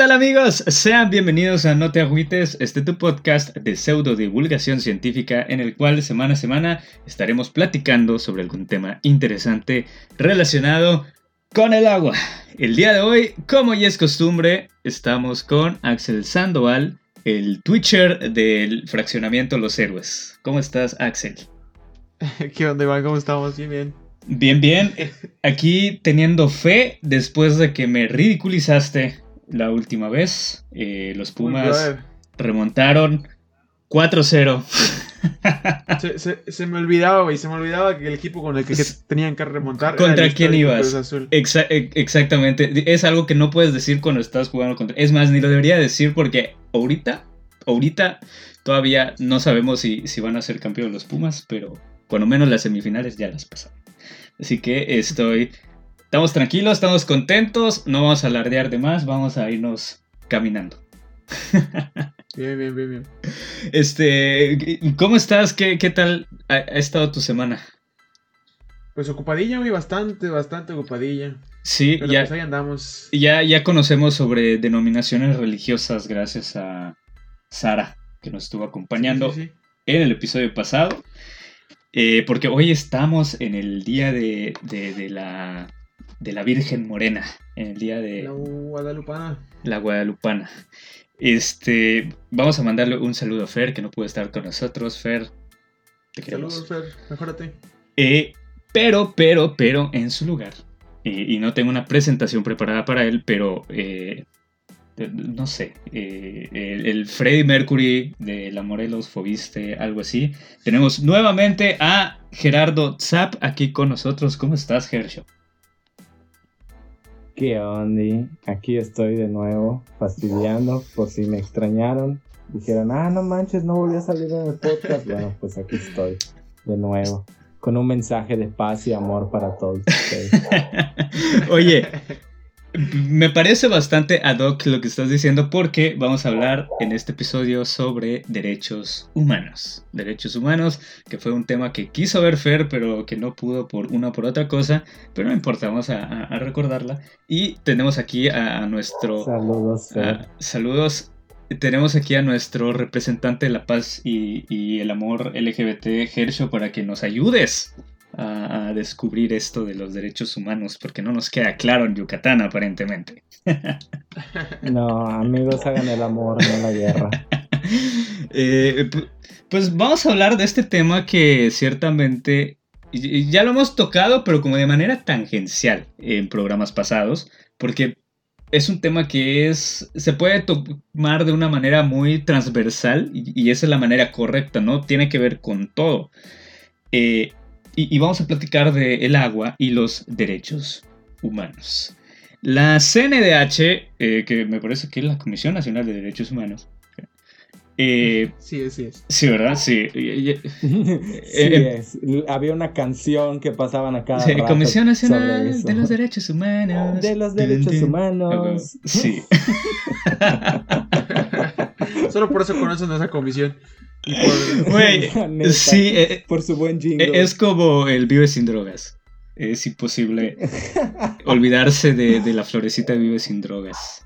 ¿Qué tal amigos? Sean bienvenidos a No te agüites, este tu podcast de pseudo divulgación científica en el cual semana a semana estaremos platicando sobre algún tema interesante relacionado con el agua. El día de hoy, como ya es costumbre, estamos con Axel Sandoval, el Twitcher del fraccionamiento Los Héroes. ¿Cómo estás, Axel? ¿Qué onda, Iván? ¿Cómo estamos? Bien, bien. Bien, bien. Aquí teniendo fe después de que me ridiculizaste la última vez. Eh, los Pumas remontaron 4-0. Se, me olvidaba, güey. Se me olvidaba que el equipo con el que, tenían que remontar. ¿Contra quién ibas? E, exactamente. Es algo que no puedes decir cuando estás jugando contra. Es más, ni lo debería decir porque ahorita, ahorita todavía no sabemos si, si van a ser campeones los Pumas, pero cuando menos las semifinales ya las pasaron. Así que estoy Estamos tranquilos, estamos contentos, no vamos a alardear de más, vamos a irnos caminando. Bien, bien, bien, bien. Este, ¿cómo estás? ¿Qué, qué tal ha, estado tu semana? Pues ocupadilla, muy bastante, bastante ocupadilla. Sí, ya, pues ahí andamos. Ya, ya conocemos sobre denominaciones religiosas gracias a Sara, que nos estuvo acompañando en el episodio pasado. Eh, porque hoy estamos en el día de la de la Virgen Morena, en el día de... La Guadalupana. La Guadalupana. Este, vamos a mandarle un saludo a Fer, que no pudo estar con nosotros. Fer, te queremos. Saludos, Fer, mejórate. Eh, pero, pero, pero, en su lugar. y no tengo una presentación preparada para él, pero eh, no sé, eh, el, el, Freddie Mercury de la Morelos Fobiste, algo así. Tenemos nuevamente a Gerardo Zap aquí con nosotros. ¿Cómo estás, Gersho? ¿Qué onda? Aquí estoy de nuevo, fastidiando, por si me extrañaron. Dijeron, ah, no manches, no volví a salir en el podcast. Bueno, pues aquí estoy, de nuevo, con un mensaje de paz y amor para todos ustedes. Oye, me parece bastante ad hoc lo que estás diciendo porque vamos a hablar en este episodio sobre derechos humanos. Derechos humanos, que fue un tema que quiso ver Fer, pero que no pudo por una o por otra cosa, pero no importa, vamos a, recordarla. Y tenemos aquí a, nuestro... Saludos. Fer. saludos. Tenemos aquí a nuestro representante de la paz y, y el amor LGBT, Gersho, para que nos ayudes a, descubrir esto de los derechos humanos, porque no nos queda claro en Yucatán aparentemente. No, amigos, hagan el amor, no la guerra. Eh, pues vamos a hablar de este tema que ciertamente ya lo hemos tocado, pero como de manera tangencial en programas pasados, porque es un tema que es se puede tomar de una manera muy transversal y, esa es la manera correcta, ¿no? Tiene que ver con todo. Eh, y, vamos a platicar de el agua y los derechos humanos. La CNDH, eh, que me parece que es la Comisión Nacional de Derechos Humanos. Eh, sí, sí es. Sí, ¿verdad? Sí. Eh, es. Había una canción que pasaban acá. Sí, Comisión Nacional de los Derechos Humanos. De los Derechos Humanos. Sí. Solo por eso conocen a esa comisión. Por, sí, eh, por su buen jingle. Eh, es como el Vive sin drogas. Es imposible olvidarse de, la florecita Vive sin drogas.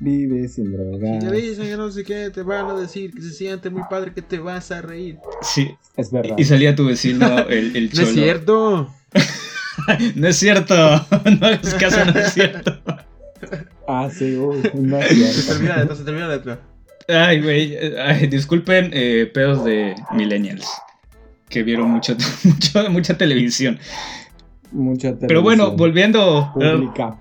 Vive sin drogas. Si te dicen que no sé qué, te van a decir que se siente muy padre que te vas a reír. Sí, es verdad. Y salía tu vecino, el, el cholo. No es cierto. no es cierto. No hagas caso, no es cierto. ah, sí, uy, no es cierto. Se termina de se termina la letra. Ay, güey. disculpen, eh, pedos de millennials. Que vieron mucho, mucha televisión. Mucha. Pero bueno, volviendo,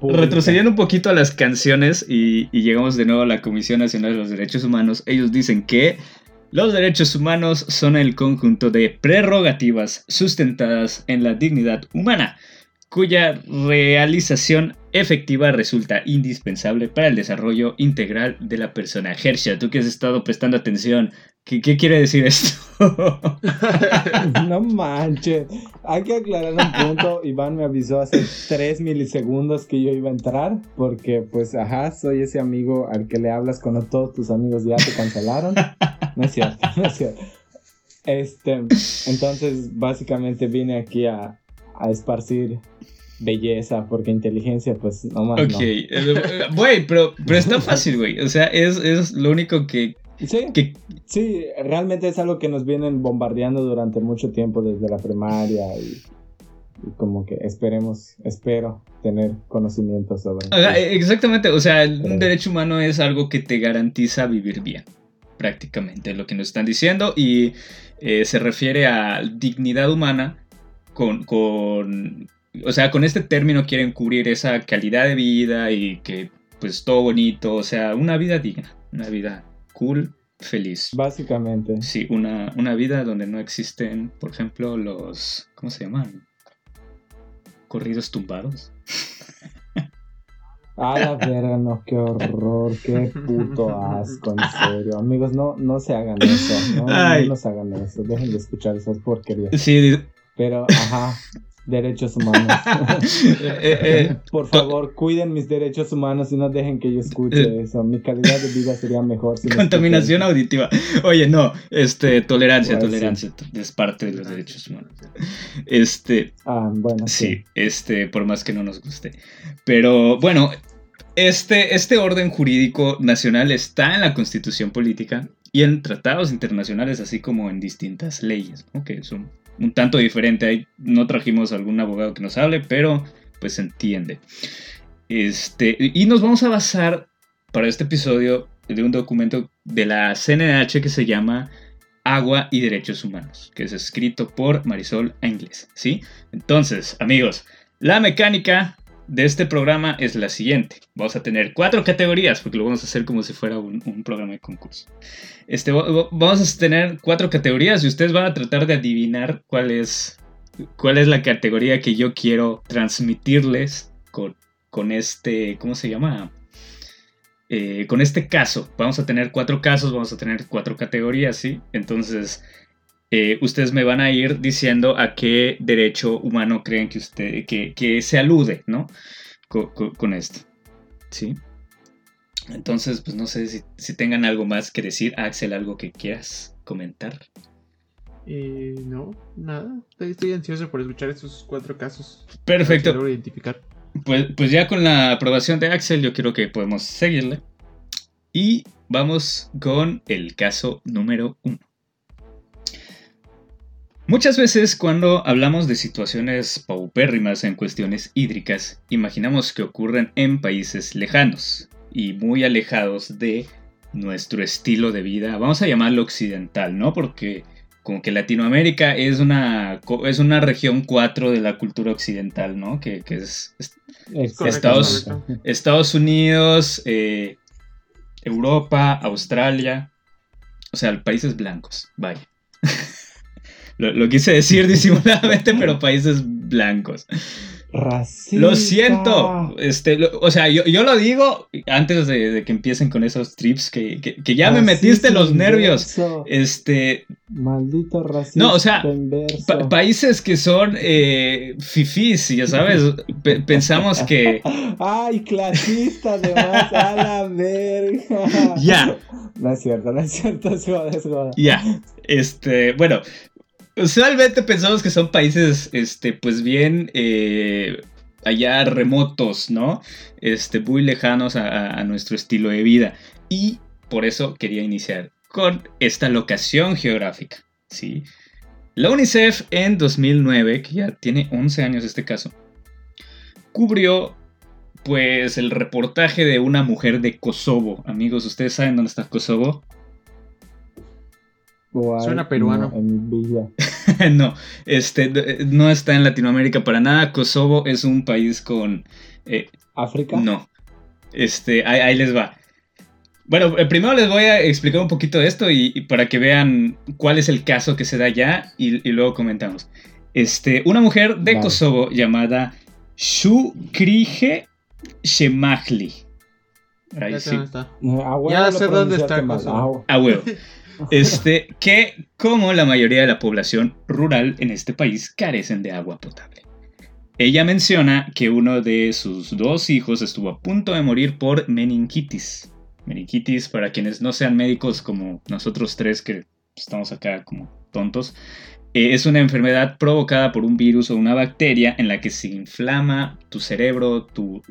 retrocediendo un poquito a las canciones y, y, llegamos de nuevo a la Comisión Nacional de los Derechos Humanos, ellos dicen que los derechos humanos son el conjunto de prerrogativas sustentadas en la dignidad humana, cuya realización efectiva resulta indispensable para el desarrollo integral de la persona. Hersha, tú que has estado prestando atención, ¿qué, quiere decir esto? no manches, hay que aclarar un punto. Iván me avisó hace 3 milisegundos que yo iba a entrar, porque pues, ajá, soy ese amigo al que le hablas cuando todos tus amigos ya te cancelaron. No es cierto, no es cierto. Este, entonces, básicamente vine aquí a, a esparcir belleza, porque inteligencia, pues no más. Ok, eh, güey, pero, pero está fácil, güey. O sea, es, es lo único que Sí, sí, realmente es algo que nos vienen bombardeando durante mucho tiempo desde la primaria y, como que esperemos, espero tener conocimiento sobre. exactamente, o sea, un derecho humano es algo que te garantiza vivir bien, prácticamente, lo que nos están diciendo y eh, se refiere a dignidad humana con, con, o sea, con este término quieren cubrir esa calidad de vida y que pues todo bonito, o sea, una vida digna, una vida cool, feliz. Básicamente. Sí, una, una vida donde no existen, por ejemplo, los. ¿Cómo se llaman? Corridos tumbados. A la verga, no, qué horror, qué puto asco, en serio. Amigos, no, no se hagan eso, no, no, se hagan eso, dejen de escuchar esas porquerías. Sí, pero, ajá, derechos humanos. Eh, eh, eh, Por favor, cuiden mis derechos humanos y no dejen que yo escuche eso. Mi calidad de vida sería mejor. Si Contaminación auditiva. Oye, no, este, tolerancia, tolerancia es parte de los derechos humanos. Este. Ah, bueno. Sí, este, por más que no nos guste. Pero bueno, este, este orden jurídico nacional está en la constitución política y en tratados internacionales, así como en distintas leyes, ¿no? que son un tanto diferente. No trajimos algún abogado que nos hable, pero pues se entiende. Este, y nos vamos a basar para este episodio de un documento de la CNH que se llama Agua y Derechos Humanos, que es escrito por Marisol Engles, ¿sí? Entonces, amigos, la mecánica de este programa es la siguiente. Vamos a tener cuatro categorías, porque lo vamos a hacer como si fuera un, programa de concurso. Este, vamos a tener cuatro categorías y ustedes van a tratar de adivinar cuál es, cuál es la categoría que yo quiero transmitirles con, con este, ¿cómo se llama? Eh, con este caso. Vamos a tener cuatro casos, vamos a tener cuatro categorías, ¿sí? Entonces, eh, ustedes me van a ir diciendo a qué derecho humano creen que, usted, que, se alude, ¿no? Con, esto. ¿Sí? Entonces, pues no sé si, tengan algo más que decir. Axel, algo que quieras comentar. Eh, no, nada. Estoy, ansioso por escuchar estos cuatro casos. Perfecto. identificar. Pues, pues ya con la aprobación de Axel, yo creo que podemos seguirle. Y vamos con el caso número uno. Muchas veces cuando hablamos de situaciones paupérrimas en cuestiones hídricas, imaginamos que ocurren en países lejanos y muy alejados de nuestro estilo de vida, vamos a llamarlo occidental, ¿no? Porque como que Latinoamérica es una, es una región 4 de la cultura occidental, ¿no? Que, es, Estados, Estados, Unidos, eh, Europa, Australia, o sea, países blancos, vaya. Lo, quise decir disimuladamente, pero países blancos. Racista. Lo siento. Este, o sea, yo, lo digo antes de, que empiecen con esos trips que, ya me metiste los nervios. Este. Maldito racista. No, o sea, países que son eh, fifís, ya sabes. pensamos que. Ay, clasista, además, a la verga. Ya. No es cierto, no es cierto, es Ya. Este, bueno, Usualmente pensamos que son países, este, pues bien eh, allá remotos, ¿no? Este, muy lejanos a, nuestro estilo de vida. Y por eso quería iniciar con esta locación geográfica, ¿sí? La UNICEF en 2009, que ya tiene 11 años este caso, cubrió pues el reportaje de una mujer de Kosovo. Amigos, ¿ustedes saben dónde está Kosovo? Suena peruano. No, este, no está en Latinoamérica para nada. Kosovo es un país con... Eh, ¿África? No. Este, ahí, les va. Bueno, eh, primero les voy a explicar un poquito de esto y, para que vean cuál es el caso que se da ya y, luego comentamos. Este, una mujer de Kosovo llamada Shukrije Shemahli. Ahí sí. Ya sé dónde está Kosovo. A huevo. Este, que como la mayoría de la población rural en este país carecen de agua potable. Ella menciona que uno de sus dos hijos estuvo a punto de morir por meningitis. Meningitis, para quienes no sean médicos como nosotros tres que estamos acá como tontos, Eh, es una enfermedad provocada por un virus o una bacteria en la que se inflama tu cerebro, tu,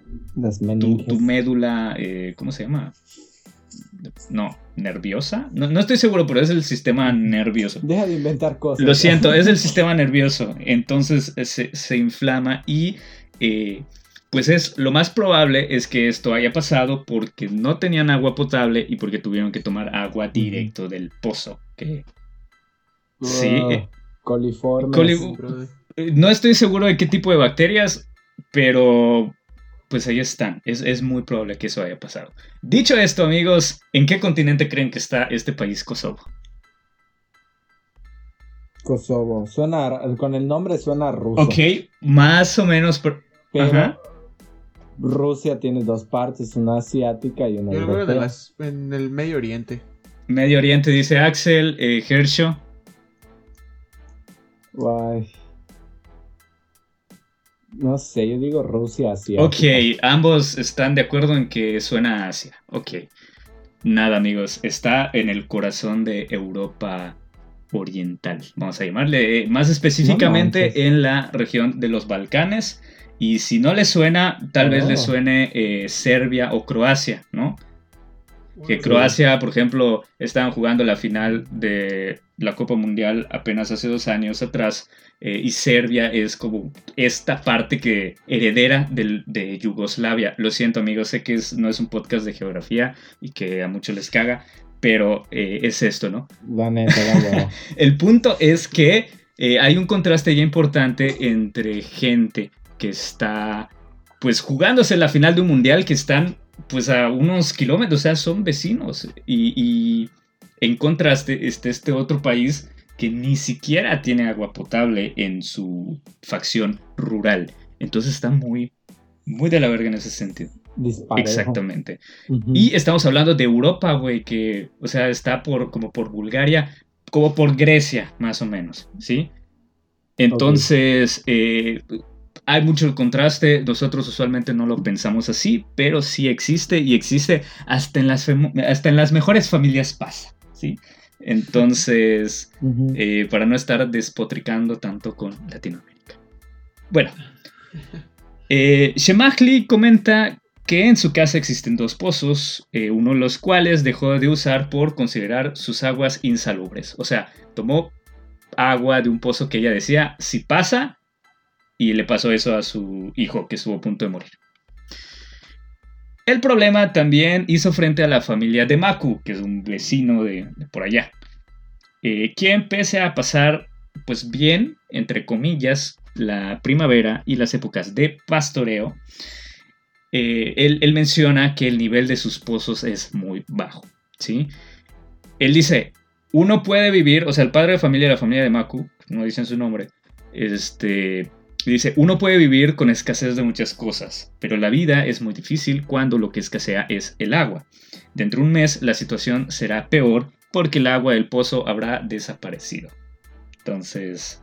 médula, eh, ¿cómo se llama? No, nerviosa. No, no estoy seguro, pero es el sistema nervioso. Deja de inventar cosas. Lo siento, es el sistema nervioso. Entonces se, se inflama y eh, pues es lo más probable es que esto haya pasado porque no tenían agua potable y porque tuvieron que tomar agua directo del pozo. que- Sí, Oh, eh, coliformes. coli- eh, no estoy seguro de qué tipo de bacterias, pero pues ahí están. Es, es muy probable que eso haya pasado. Dicho esto, amigos, ¿en qué continente creen que está este país Kosovo? Kosovo. Suena, con el nombre suena ruso. Ok, más o menos. por- Pero Ajá. Rusia tiene dos partes, una asiática y una Yo creo de europea. las, en el Medio Oriente. Medio Oriente dice Axel, eh, Hersho. Guay. No sé, yo digo Rusia asiática. Ok, ambos están de acuerdo en que suena a Asia. Ok. Nada, amigos, está en el corazón de Europa Oriental. Vamos a llamarle eh, más específicamente en la región de los Balcanes. Y si no le suena, tal vez le Oh. suene eh, Serbia o Croacia, ¿no? Que Croacia, por ejemplo, estaban jugando la final de la Copa Mundial apenas hace dos años atrás. eh, y Serbia es como esta parte que heredera del- de Yugoslavia. Lo siento, amigos, sé que es- no es un podcast de geografía y que a muchos les caga, pero eh, es esto, ¿no? La neta, la hueva. El punto es que eh, hay un contraste ya importante entre gente que está pues jugándose la final de un mundial que están pues a unos kilómetros, o sea, son vecinos. Y, y en contraste está este otro país que ni siquiera tiene agua potable en su facción rural. Entonces está muy, muy de la verga en ese sentido. Disparejo. Exactamente. Y estamos hablando de Europa, güey, que, o sea, está por, como por Bulgaria, como por Grecia, más o menos, ¿sí? Entonces, eh, hay mucho contraste, nosotros usualmente no lo pensamos así, pero sí existe y existe hasta en las, hasta en las mejores familias pasa, ¿sí? Entonces, eh, para no estar despotricando tanto con Latinoamérica. Bueno, eh, Shemachli comenta que en su casa existen dos pozos, eh, uno de los cuales dejó de usar por considerar sus aguas insalubres. O sea, tomó agua de un pozo que ella decía, si pasa, y le pasó eso a su hijo que estuvo a punto de morir. El problema también hizo frente a la familia de Maku, que es un vecino de, por allá, eh, quien pese a pasar pues bien, entre comillas, la primavera y las épocas de pastoreo, eh, él, él menciona que el nivel de sus pozos es muy bajo, ¿sí? Él dice, uno puede vivir, o sea, el padre de familia de la familia de Maku, no dicen su nombre, este, dice, uno puede vivir con escasez de muchas cosas, pero la vida es muy difícil cuando lo que escasea es el agua. Dentro de un mes la situación será peor porque el agua del pozo habrá desaparecido. Entonces,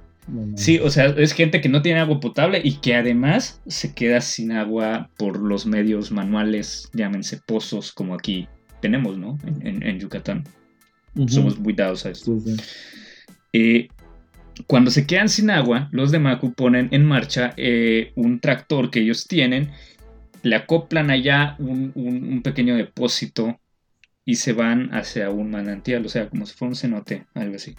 sí, o sea, es gente que no tiene agua potable y que además se queda sin agua por los medios manuales, llámense pozos, como aquí tenemos, ¿no? En, en- en Yucatán. Somos muy dados a esto. Sí, sí. Eh, cuando se quedan sin agua, los de Macu ponen en marcha eh, un tractor que ellos tienen, le acoplan allá un, un- un pequeño depósito y se van hacia un manantial, o sea, como si fuera un cenote, algo así,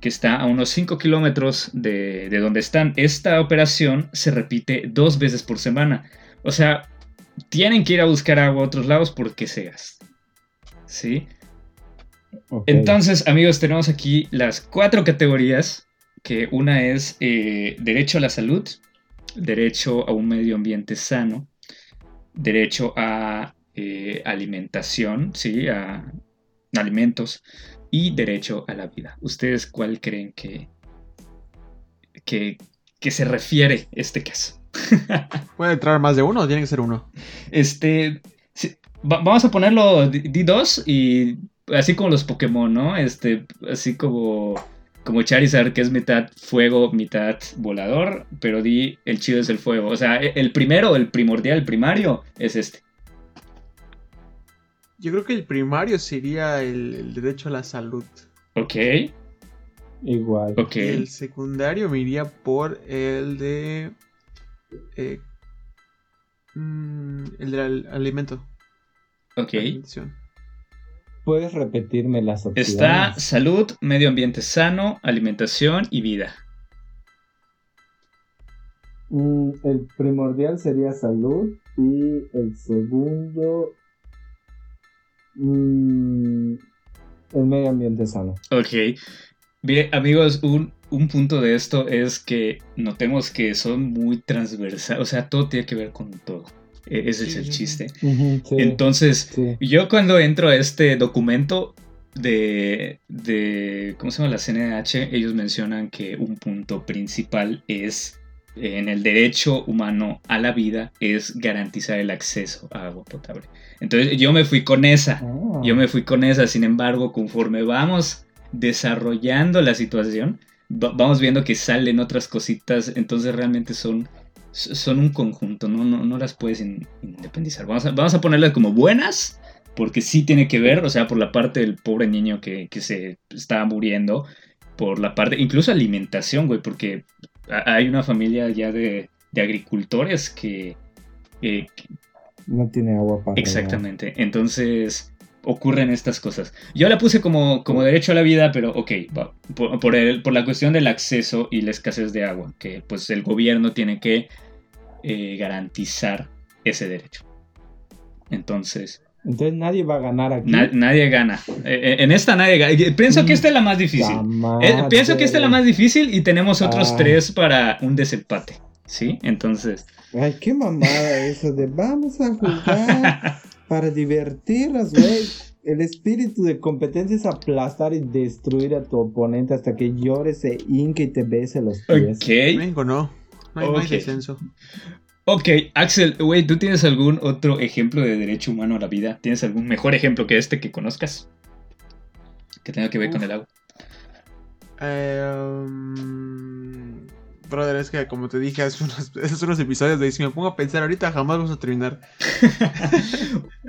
que está a unos 5 kilómetros de, de donde están. Esta operación se repite dos veces por semana, o sea, tienen que ir a buscar agua a otros lados porque se gasta. ¿Sí? Entonces, amigos, tenemos aquí las cuatro categorías, que una es eh, derecho a la salud, derecho a un medio ambiente sano, derecho a eh, alimentación, sí, a alimentos y derecho a la vida. ¿Ustedes cuál creen que, que, que se refiere este caso? ¿Puede entrar más de uno tiene que ser uno? Este, sí, va- vamos a ponerlo D- D2 y así como los Pokémon, ¿no? Este, así como, como Charizard, que es mitad fuego, mitad volador, pero di el chido es el fuego. O sea, e- el primero, el primordial, el primario, es este. Yo creo que el primario sería el, el derecho a la salud. Ok. Igual. Ok. El secundario me iría por el de. eh, mm, el del alimento. Ok. alimentación. ¿Puedes repetirme las opciones? Está salud, medio ambiente sano, alimentación y vida. Mm, el primordial sería salud y el segundo mm, el medio ambiente sano. Ok. Bien, amigos, un, un punto de esto es que notemos que son muy transversales. O sea, todo tiene que ver con todo. E- Ese es el chiste. Sí, Entonces, sí. yo cuando entro a este documento de, de, ¿cómo se llama? La CNH, ellos mencionan que un punto principal es, en el derecho humano a la vida, es garantizar el acceso a agua potable. Entonces, yo me fui con esa. Ah. Yo me fui con esa, sin embargo, conforme vamos desarrollando la situación, va- vamos viendo que salen otras cositas, entonces realmente son, son un conjunto, no, no, no las puedes in- independizar. Vamos a, vamos a ponerlas como buenas, porque sí tiene que ver, o sea, por la parte del pobre niño que, que se estaba muriendo, por la parte, incluso alimentación, güey, porque ha- hay una familia ya de, de agricultores que... eh, No tiene agua para Exactamente. Entonces ocurren estas cosas. Yo la puse como, como derecho a la vida, pero ok, por, por el- por la cuestión del acceso y la escasez de agua, que pues el gobierno tiene que eh, garantizar ese derecho. Entonces, Entonces nadie va a ganar aquí. na- nadie gana. Eh, en esta nadie gana. Pienso que esta es la más difícil. La Eh, pienso que esta es la más difícil y tenemos otros Ah. tres para un desempate. ¿Sí? Entonces, Ay, qué mamada eso de vamos a jugar para divertirnos, güey. El espíritu de competencia es aplastar y destruir a tu oponente hasta que llore, se hinque y te bese los pies. ok. México no. No hay, no hay Ok. descenso. Ok, Axel, güey, ¿tú tienes algún otro ejemplo de derecho humano a la vida? ¿Tienes algún mejor ejemplo que este que conozcas? Que tenga que ver con el agua. Eh, um, brother, es que como te dije hace unos, hace unos episodios, de si me pongo a pensar ahorita jamás vamos a terminar.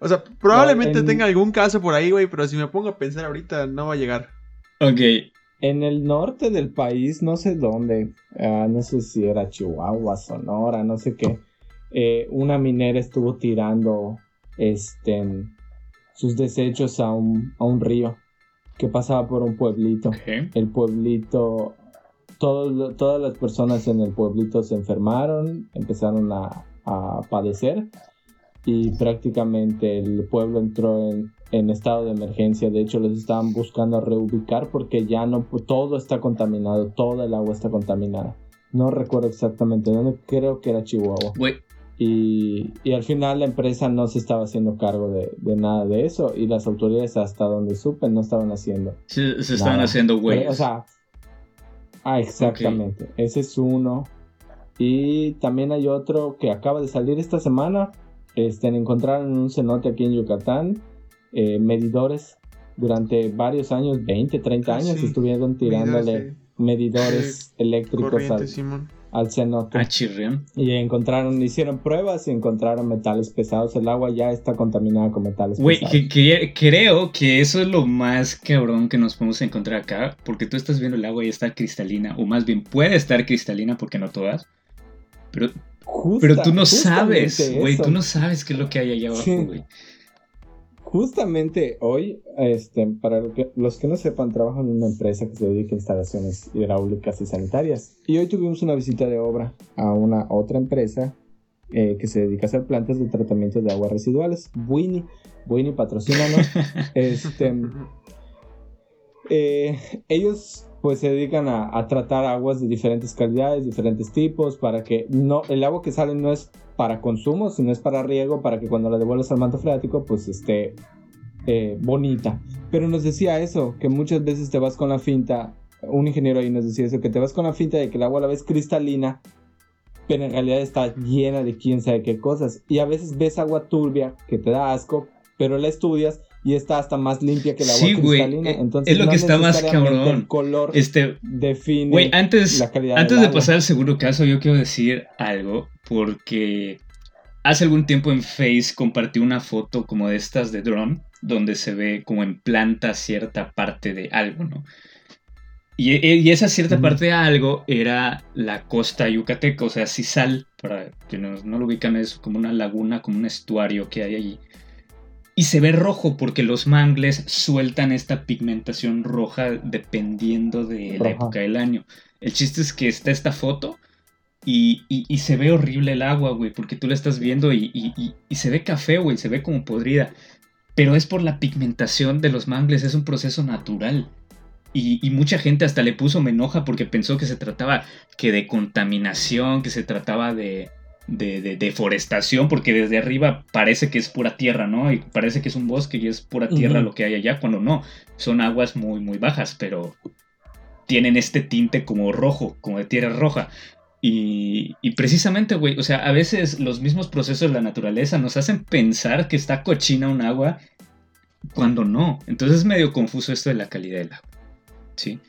O sea, probablemente en- tenga algún caso por ahí, güey, pero si me pongo a pensar ahorita no va a llegar. Ok, En el norte del país, no sé dónde, ah, no sé si era Chihuahua, Sonora, no sé qué, eh, una minera estuvo tirando este, sus desechos a un, a un río que pasaba por un pueblito. El pueblito, todo- todas las personas en el pueblito se enfermaron, empezaron a, a padecer y prácticamente el pueblo entró en, en estado de emergencia. De hecho, los estaban buscando reubicar porque ya no, todo está contaminado, toda el agua está contaminada. No recuerdo exactamente dónde, creo que era Chihuahua. Y, y al final la empresa no se estaba haciendo cargo de, de nada de eso y las autoridades hasta donde supe no estaban haciendo se, se estaban haciendo güeyes. o sea, ah, exactamente. Ese es uno. Y también hay otro que acaba de salir esta semana. Este, encontraron en un cenote aquí en Yucatán eh, medidores durante varios años, 20, 30 Ah, años, sí. estuvieron tirándole medidores eléctricos al. Al cenote. Ah, chirrión. Y encontraron, hicieron pruebas y encontraron metales pesados. El agua ya está contaminada con metales Güey, pesados. que- que- creo que eso es lo más cabrón que nos podemos encontrar acá, porque tú estás viendo el agua y está cristalina, o más bien puede estar cristalina, porque no todas. Pero, Justa- pero tú no sabes, güey, tú no sabes qué es lo que hay allá abajo, Sí. Justamente hoy, este, para lo que- los que no sepan, trabajo en una empresa que se dedica a instalaciones hidráulicas y sanitarias. Y hoy tuvimos una visita de obra a una otra empresa eh, que se dedica a hacer plantas de tratamiento de aguas residuales. Winnie, Winnie patrocínanos. este, eh, ellos pues se dedican a, a tratar aguas de diferentes calidades, diferentes tipos, para que no, el agua que sale no es para consumo, sino es para riego, para que cuando la devuelvas al manto freático, pues esté eh, bonita. Pero nos decía eso, que muchas veces te vas con la finta, un ingeniero ahí nos decía eso, que te vas con la finta de que el agua la ves cristalina, pero en realidad está llena de quién sabe qué cosas. Y a veces ves agua turbia que te da asco, pero la estudias y está hasta más limpia que el agua Sí, cristalina. eh, Entonces, es lo no que está más cabrón. El color Este, define güey, antes, la calidad antes del de agua. pasar al segundo caso, yo quiero decir algo, porque hace algún tiempo en Face compartí una foto como de estas de drone, donde se ve como en planta cierta parte de algo, ¿no? Y, esa cierta parte de algo era la costa yucateca, o sea, Cisal, para que no, no lo ubican, es como una laguna, como un estuario que hay allí. Y se ve rojo porque los mangles sueltan esta pigmentación roja dependiendo de la época del año. El chiste es que está esta foto y, se ve horrible el agua, güey, porque tú la estás viendo y, y se ve café, güey, se ve como podrida. Pero es por la pigmentación de los mangles, es un proceso natural. Y, mucha gente hasta le puso me enoja porque pensó que se trataba que de contaminación, que se trataba de, de, deforestación, porque desde arriba parece que es pura tierra, ¿no? Y parece que es un bosque y es pura tierra lo que hay allá, cuando no, son aguas muy, muy bajas, pero tienen este tinte como rojo, como de tierra roja. Y, y precisamente, güey, o sea, a veces los mismos procesos de la naturaleza nos hacen pensar que está cochina un agua cuando no. Entonces es medio confuso esto de la calidad del agua. Sí. Sí,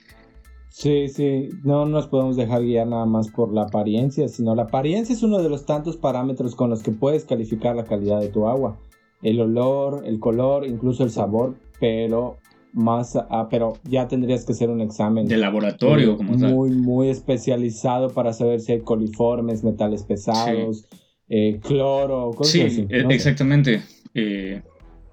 sí, no nos podemos dejar guiar nada más por la apariencia, sino la apariencia es uno de los tantos parámetros con los que puedes calificar la calidad de tu agua. El olor, el color, incluso el sabor, pero más, ah, pero ya tendrías que hacer un examen de laboratorio, como muy, muy especializado para saber si hay coliformes, metales pesados, eh, cloro, cosas sí, así. E exactamente. Eh,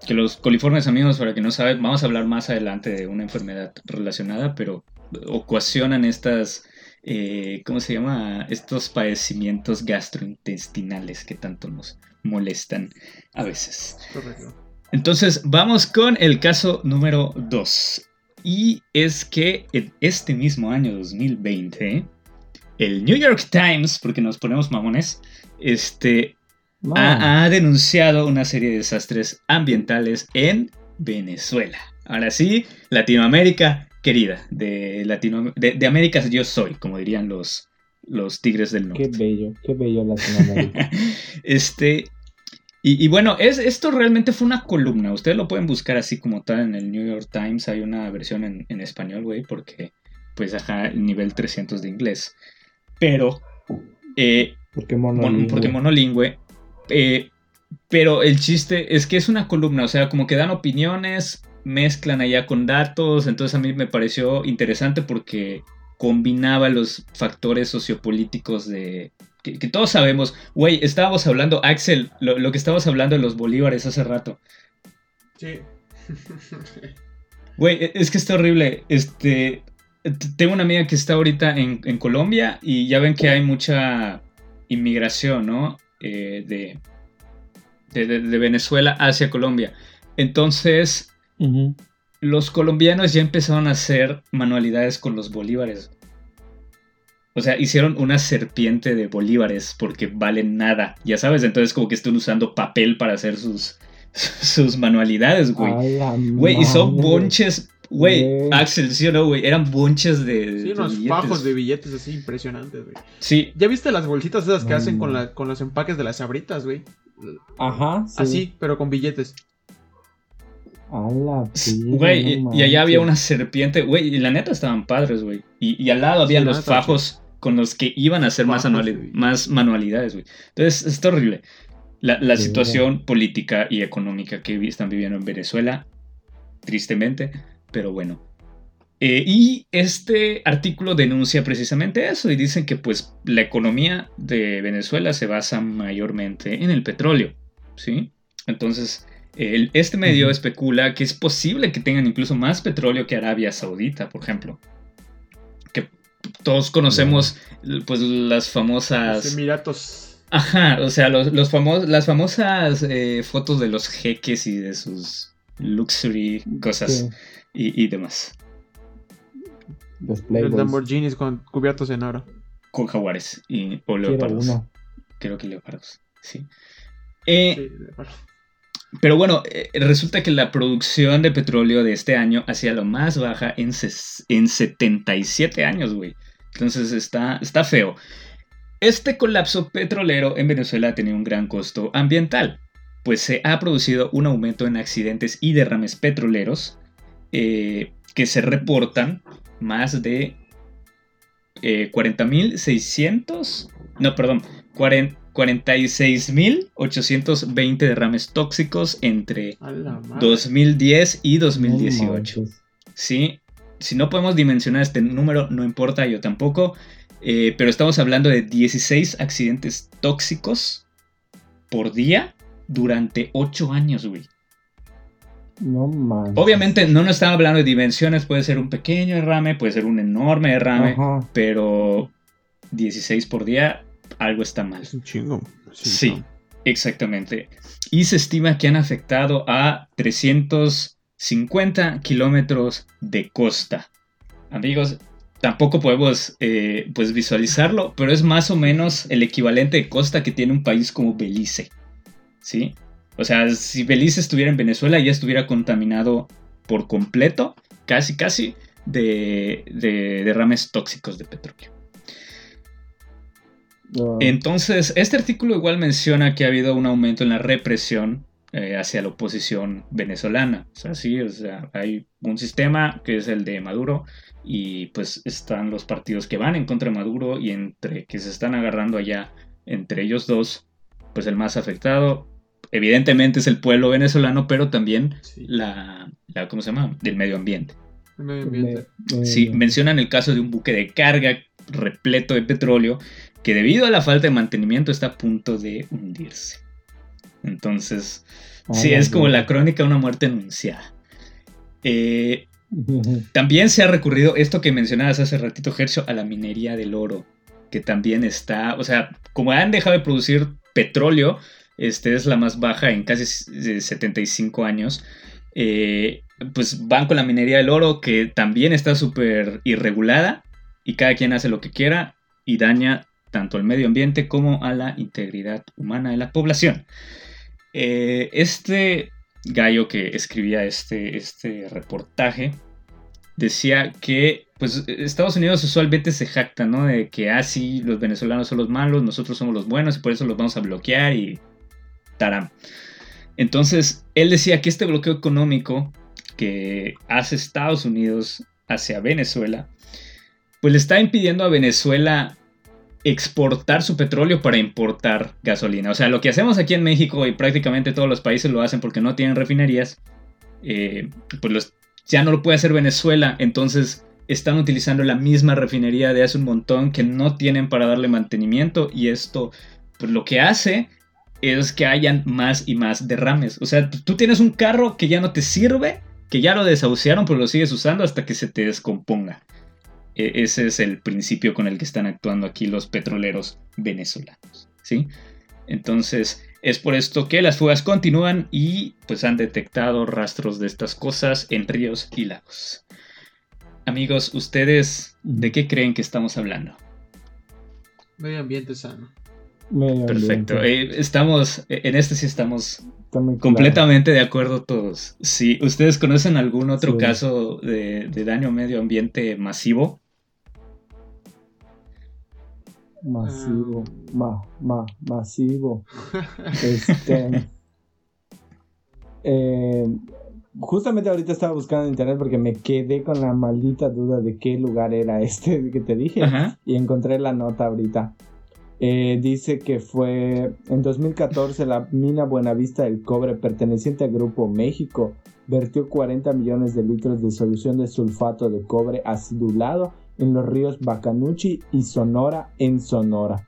que los coliformes amigos, para que no saben, vamos a hablar más adelante de una enfermedad relacionada, pero ocasionan estas, eh, ¿cómo se llama? Estos padecimientos gastrointestinales que tanto nos molestan a veces. Correcto. Entonces, vamos con el caso número 2. Y es que en este mismo año 2020, el New York Times, porque nos ponemos mamones, este, ha, denunciado una serie de desastres ambientales en Venezuela. Ahora sí, Latinoamérica querida, de, Latino, de, América yo soy, como dirían los, los Tigres del Norte. Qué bello, qué bello Latinoamérica. este, y, bueno, es, esto realmente fue una columna. Ustedes lo pueden buscar así como tal en el New York Times. Hay una versión en, español, güey, porque, pues, ajá, nivel 300 de inglés. Pero, eh, porque monolingüe. porque monolingüe eh, pero el chiste es que es una columna, o sea, como que dan opiniones, mezclan allá con datos, entonces a mí me pareció interesante porque combinaba los factores sociopolíticos de... Que, todos sabemos, güey, estábamos hablando, Axel, lo, que estábamos hablando de los bolívares hace rato. Sí. Güey, e, es que está horrible. Este, tengo una amiga que está ahorita en, en Colombia y ya ven que hay mucha inmigración, ¿no? Eh, de, de, Venezuela hacia Colombia. Entonces, los colombianos ya empezaron a hacer manualidades con los bolívares. O sea, hicieron una serpiente de bolívares porque valen nada. Ya sabes, entonces como que están usando papel para hacer sus, sus manualidades, güey. Güey, y son bonches Güey, Axel, ¿sí o no, güey? Eran bonches de. Sí, unos fajos de billetes así impresionantes, güey. Sí. ¿Ya viste las bolsitas esas que hacen con, la, con los empaques de las sabritas, güey? Ajá. Así, pero con billetes. Güey, y, allá había una serpiente, güey, y la neta estaban padres, güey. Y, al lado había los fajos con los que iban a hacer más, más manualidades, güey. Entonces, es horrible. La, la situación política y económica que están viviendo en Venezuela, tristemente pero bueno. Eh, y este artículo denuncia precisamente eso y dicen que pues la economía de Venezuela se basa mayormente en el petróleo, ¿sí? Entonces, este medio especula que es posible que tengan incluso más petróleo que Arabia Saudita, por ejemplo. Que todos conocemos pues las famosas... Los Emiratos. Ajá, o sea, los, las famosas eh, fotos de los jeques y de sus luxury cosas y, demás. Los, Lamborghinis con cubiertos en oro. Con jaguares y, o leopardos. Creo que leopardos, sí. Eh, pero bueno, eh, resulta que la producción de petróleo de este año hacía lo más baja en, en 77 años, güey. Entonces está, está feo. Este colapso petrolero en Venezuela tenía un gran costo ambiental, pues se ha producido un aumento en accidentes y derrames petroleros, eh, que se reportan más de 40.600, eh, no, perdón, 46.820 derrames tóxicos entre 2010 y 2018. Sí, si no podemos dimensionar este número, no importa, yo tampoco. Eh, pero estamos hablando de 16 accidentes tóxicos por día durante 8 años, güey. No. Obviamente no nos estamos hablando de dimensiones, puede ser un pequeño derrame, puede ser un enorme derrame, Ajá. pero 16 por día, algo está mal. Es un chingo. Sí, exactamente. Y se estima que han afectado a 350 kilómetros de costa. Amigos, tampoco podemos eh, pues visualizarlo, pero es más o menos el equivalente de costa que tiene un país como Belice. ¿Sí? O sea, si Belice estuviera en Venezuela, ya estuviera contaminado por completo, casi, casi, de, de derrames tóxicos de petróleo. Entonces, este artículo igual menciona que ha habido un aumento en la represión eh, hacia la oposición venezolana. O sea, sí, o sea, hay un sistema que es el de Maduro y pues están los partidos que van en contra de Maduro y entre que se están agarrando allá entre ellos dos, pues el más afectado evidentemente es el pueblo venezolano, pero también Sí. la, la ¿cómo se llama? del medio ambiente. El medio ambiente. Me- me- Sí, mencionan el caso de un buque de carga repleto de petróleo que debido a la falta de mantenimiento está a punto de hundirse. Entonces, sí, Ah, es como la crónica de una muerte anunciada. Eh, también se ha recurrido, esto que mencionabas hace ratito, Gercio, a la minería del oro, que también está, o sea, como han dejado de producir petróleo, este es la más baja en casi eh, 75 años, eh, pues van con la minería del oro, que también está súper irregulada, y cada quien hace lo que quiera y daña tanto al medio ambiente como a la integridad humana de la población. Eh, este gallo que escribía este, este reportaje decía que pues Estados Unidos usualmente se jacta, ¿no? De que así los venezolanos son los malos, nosotros somos los buenos y por eso los vamos a bloquear y taram. Entonces, él decía que este bloqueo económico que hace Estados Unidos hacia Venezuela, pues le está impidiendo a Venezuela exportar su petróleo para importar gasolina. O sea, lo que hacemos aquí en México y prácticamente todos los países lo hacen porque no tienen refinerías, eh, pues los, ya no lo puede hacer Venezuela. Entonces están utilizando la misma refinería de hace un montón que no tienen para darle mantenimiento y esto, pues lo que hace es que hayan más y más derrames. O sea, tú tienes un carro que ya no te sirve, que ya lo desahuciaron, pero lo sigues usando hasta que se te descomponga. E- Ese es el principio con el que están actuando aquí los petroleros venezolanos, ¿sí? Entonces, es por esto que las fugas continúan y pues han detectado rastros de estas cosas en ríos y lagos. Amigos, ¿ustedes de qué creen que estamos hablando? Medio ambiente sano. Medio Perfecto. ambiente. eh, estamos, en este sí estamos claro. completamente de acuerdo todos. Si ustedes conocen algún otro Sí. caso de, de daño medio ambiente masivo, Masivo. Ma, ma, masivo. Este. eh, justamente ahorita estaba buscando en internet porque me quedé con la maldita duda de qué lugar era este que te dije. Ajá. Y encontré la nota ahorita. Eh, dice que fue en 2014 la mina Buenavista del Cobre perteneciente al Grupo México vertió 40 millones de litros de solución de sulfato de cobre acidulado en los ríos Bacanuchi y Sonora en Sonora.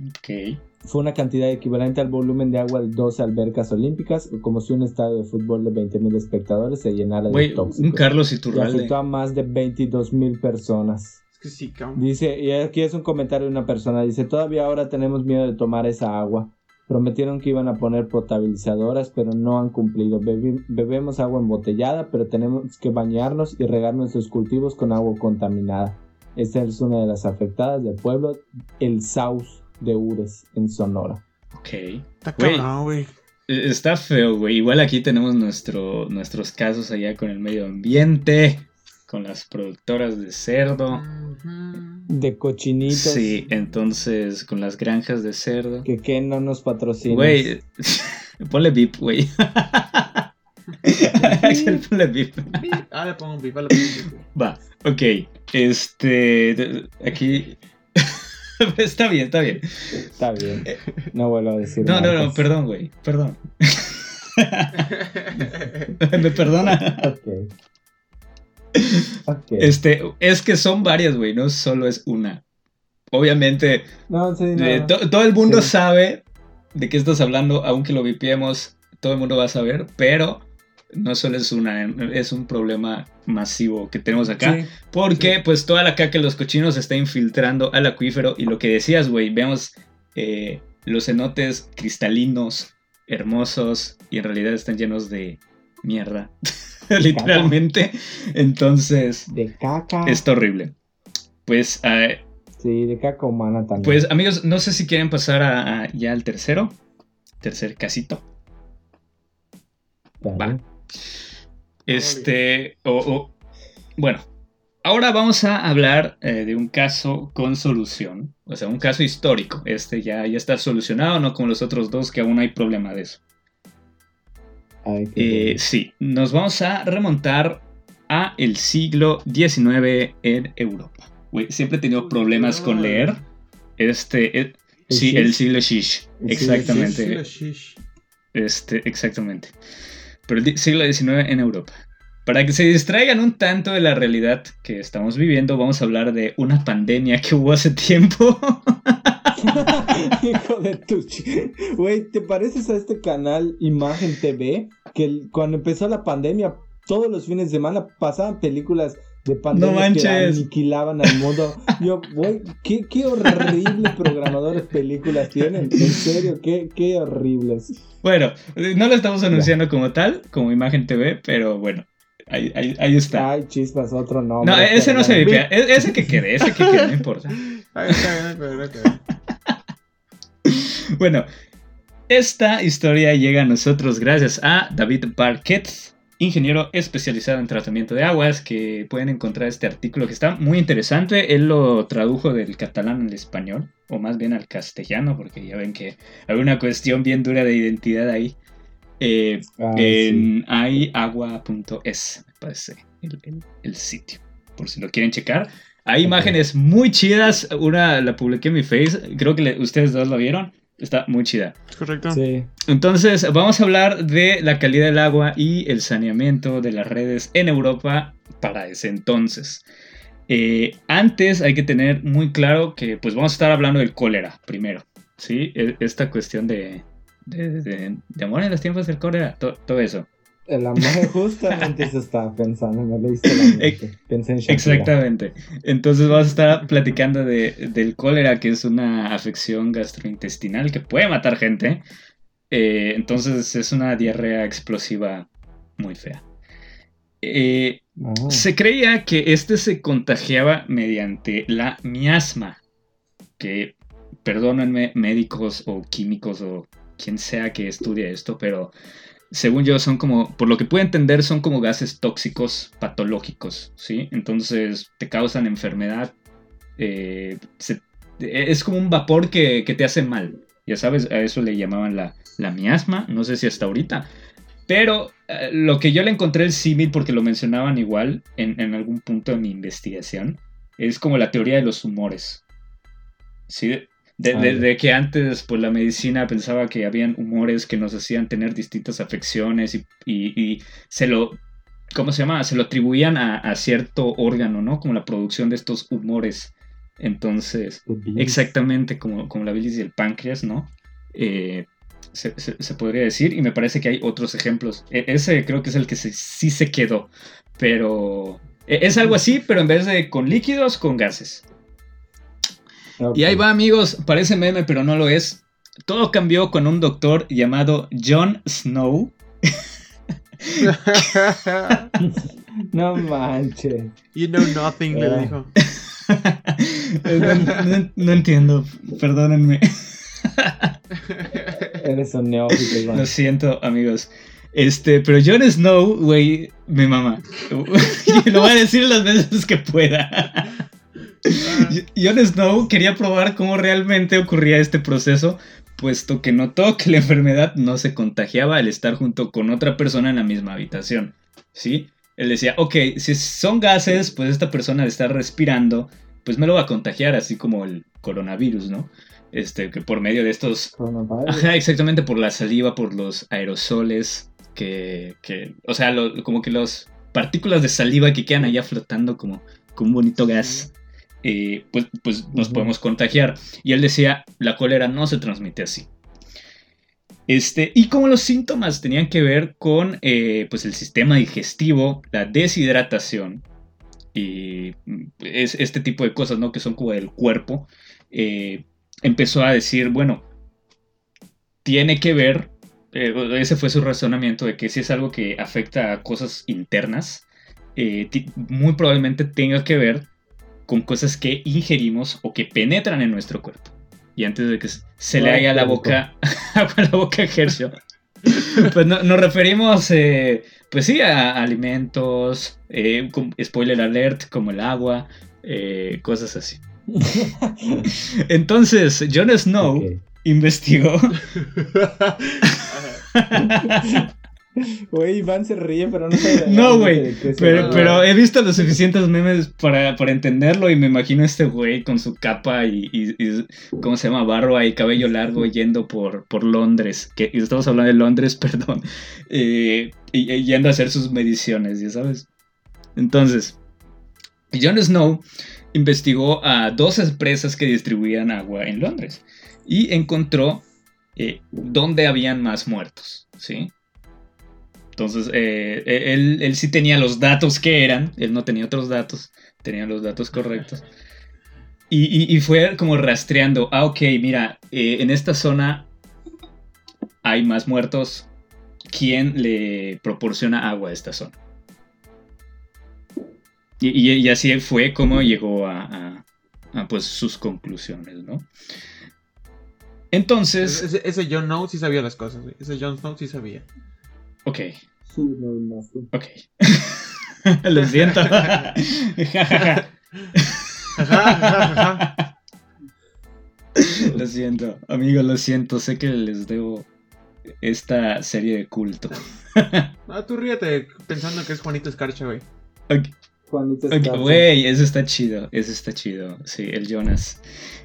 Ok. Fue una cantidad equivalente al volumen de agua de 12 albercas olímpicas, como si un estadio de fútbol de 20.000 espectadores se llenara de tóxicos. un Carlos y Iturralde. afectó a más de 22.000 personas. Es que sí, cabrón. Dice, y aquí es un comentario de una persona, dice, todavía ahora tenemos miedo de tomar esa agua. Prometieron que iban a poner potabilizadoras, pero no han cumplido. Bebi- bebemos agua embotellada, pero tenemos que bañarnos y regar nuestros cultivos con agua contaminada. Esta es una de las afectadas del pueblo, el Saus de Ures, en Sonora. Ok. Está cabrón, güey. Está feo, güey. Igual aquí tenemos nuestro, nuestros casos allá con el medio ambiente, con las productoras de cerdo. De cochinitos. Sí, entonces con las granjas de cerdo. Que que no nos patrocina. Güey, ponle bip, güey. Axel, ponle bip. Ah, le pongo un bip, le pongo bip. Va, ok. Este. Aquí. está bien, está bien. Está bien. No vuelvo a decir No, no, no, perdón, güey. Perdón. ¿Me perdona? Ok. Este, es que son varias, güey, no solo es una. Obviamente, eh, todo el mundo sabe de qué estás hablando, aunque lo vipiemos, todo el mundo va a saber, pero no solo es una, es un problema masivo que tenemos acá, porque pues toda la caca de los cochinos se está infiltrando al acuífero y lo que decías, güey, vemos eh, los cenotes cristalinos, hermosos y en realidad están llenos de mierda, literalmente. Entonces, de caca. Está horrible. Pues... Uh, sí, de caca humana también. Pues amigos, no sé si quieren pasar a, ya al tercero, tercer casito. Va. Este, o, bueno, ahora vamos a hablar eh, de un caso con solución, o sea, un caso histórico. Este ya, ya está solucionado, no como los otros dos, que aún hay problema de eso. Eh, sí, nos vamos a remontar a el siglo XIX en Europa. siempre he tenido problemas con leer. Este, eh, sí, el siglo Shish, exactamente. Este, exactamente pero el siglo XIX en Europa. Para que se distraigan un tanto de la realidad que estamos viviendo, vamos a hablar de una pandemia que hubo hace tiempo. Hijo de tu... Güey, ¿te pareces a este canal Imagen TV? Que cuando empezó la pandemia, todos los fines de semana pasaban películas de pandemia que aniquilaban al mundo. Yo, güey, qué, qué horrible programadores películas tienen. En serio, qué, qué horribles. Bueno, no lo estamos anunciando como tal, como Imagen TV, pero bueno, ahí, ahí, está. Ay, chispas, otro nombre. No, ese no se vipea. E-, ese que quede, ese que quede, no importa. bueno, esta historia llega a nosotros gracias a David Barquet, ingeniero especializado en tratamiento de aguas, que pueden encontrar este artículo que está muy interesante. Él lo tradujo del catalán al español, o más bien al castellano, porque ya ven que hay una cuestión bien dura de identidad ahí. Eh, ah, en hayagua.es, me parece el, sitio, por si lo quieren checar. Hay imágenes muy chidas. Una la publiqué en mi face. Creo que ustedes dos la vieron. Está muy chida. Correcto. Sí. Entonces, vamos a hablar de la calidad del agua y el saneamiento de las redes en Europa para ese entonces. Eh, antes hay que tener muy claro que pues vamos a estar hablando del cólera primero. ¿sí? E, esta cuestión de, de, amor en los tiempos del cólera, todo eso. El amor justamente se estaba pensando, me lo hice la mente. Pensé en Exactamente. Entonces vamos a estar platicando de, del cólera, que es una afección gastrointestinal que puede matar gente. Eh, entonces es una diarrea explosiva muy fea. Eh, ah. Se creía que este se contagiaba mediante la miasma, que, perdónenme, médicos o químicos o quien sea que estudie esto, pero según yo, son como, por lo que puedo entender, son como gases tóxicos patológicos, ¿sí? Entonces te causan enfermedad. Eh, es como un vapor que, te hace mal. Ya sabes, a eso le llamaban la, la miasma, no sé si hasta ahorita. Pero eh, lo que yo le encontré el símil, porque lo mencionaban igual en, en, algún punto de mi investigación, es como la teoría de los humores. ¿Sí? De, que antes pues la medicina pensaba que habían humores que nos hacían tener distintas afecciones y, se lo, ¿cómo se llama? Se lo atribuían a, cierto órgano, ¿no? Como la producción de estos humores. Entonces, exactamente como, como la bilis y el páncreas, ¿no? Eh, se, podría decir, y me parece que hay otros ejemplos. E, ese creo que es el que sí se quedó, pero e, es algo así, pero en vez de con líquidos, con gases. Y ahí va, amigos, parece meme, pero no lo es. Todo cambió con un doctor llamado John Snow. no manches. You know nothing, le ah. dijo. no, entiendo, perdónenme. Eres un neófito, Lo siento, amigos. Este, pero John Snow, güey, mi mamá. lo voy a decir las veces que pueda. Jon Snow quería probar cómo realmente ocurría este proceso, puesto que notó que la enfermedad no se contagiaba al estar junto con otra persona en la misma habitación. ¿Sí? Él decía, ok, si son gases, pues esta persona de estar respirando, pues me lo va a contagiar, así como el coronavirus, ¿no? Este, que por medio de estos... Ajá, exactamente por la saliva, por los aerosoles, que, que o sea, como que los partículas de saliva que quedan allá flotando como, como un bonito gas, eh, pues, pues nos podemos contagiar. Y él decía, la cólera no se transmite así. Este, y como los síntomas tenían que ver con eh, pues el sistema digestivo, la deshidratación y mm, es, este tipo de cosas, ¿no? Que son como del cuerpo, eh, empezó a decir, bueno, tiene que ver, ese fue su razonamiento de que si es algo que afecta a cosas internas, muy probablemente tenga que ver con cosas que ingerimos o que penetran en nuestro cuerpo y antes de que se le haga la boca agua la boca a Herschel. pues nos referimos, eh, pues sí, a, alimentos, eh, spoiler alert, como el agua, eh, cosas así. Entonces, Jon Snow investigó. Güey, Iván se ríe, pero no No, güey. Pero, pero, he visto los suficientes memes para, para, entenderlo y me imagino a este güey con su capa y, y, ¿cómo se llama? Barba y cabello largo yendo por, por Londres. Que, y estamos hablando de Londres, perdón. Eh, y, yendo a hacer sus mediciones, ¿ya sabes? Entonces, Jon Snow investigó a dos empresas que distribuían agua en Londres y encontró eh, dónde habían más muertos, ¿sí? Entonces, eh, eh, él, sí tenía los datos que eran, él no tenía otros datos, tenía los datos correctos. Y, fue como rastreando, ah, ok, mira, eh, en esta zona hay más muertos, ¿quién le proporciona agua a esta zona? Y, así fue como llegó a, pues, sus conclusiones, ¿no? Entonces... Ese, ese John Snow sí sabía las cosas, ese John Snow sí sabía. Ok. Ok. Lo siento. lo siento, amigos, lo siento. Sé que les debo esta serie de culto. ah, tú ríete pensando que es Juanito Escarcha, güey. Juanito Escarcha. Güey, eso está chido. Eso está chido. Sí, el Jonas.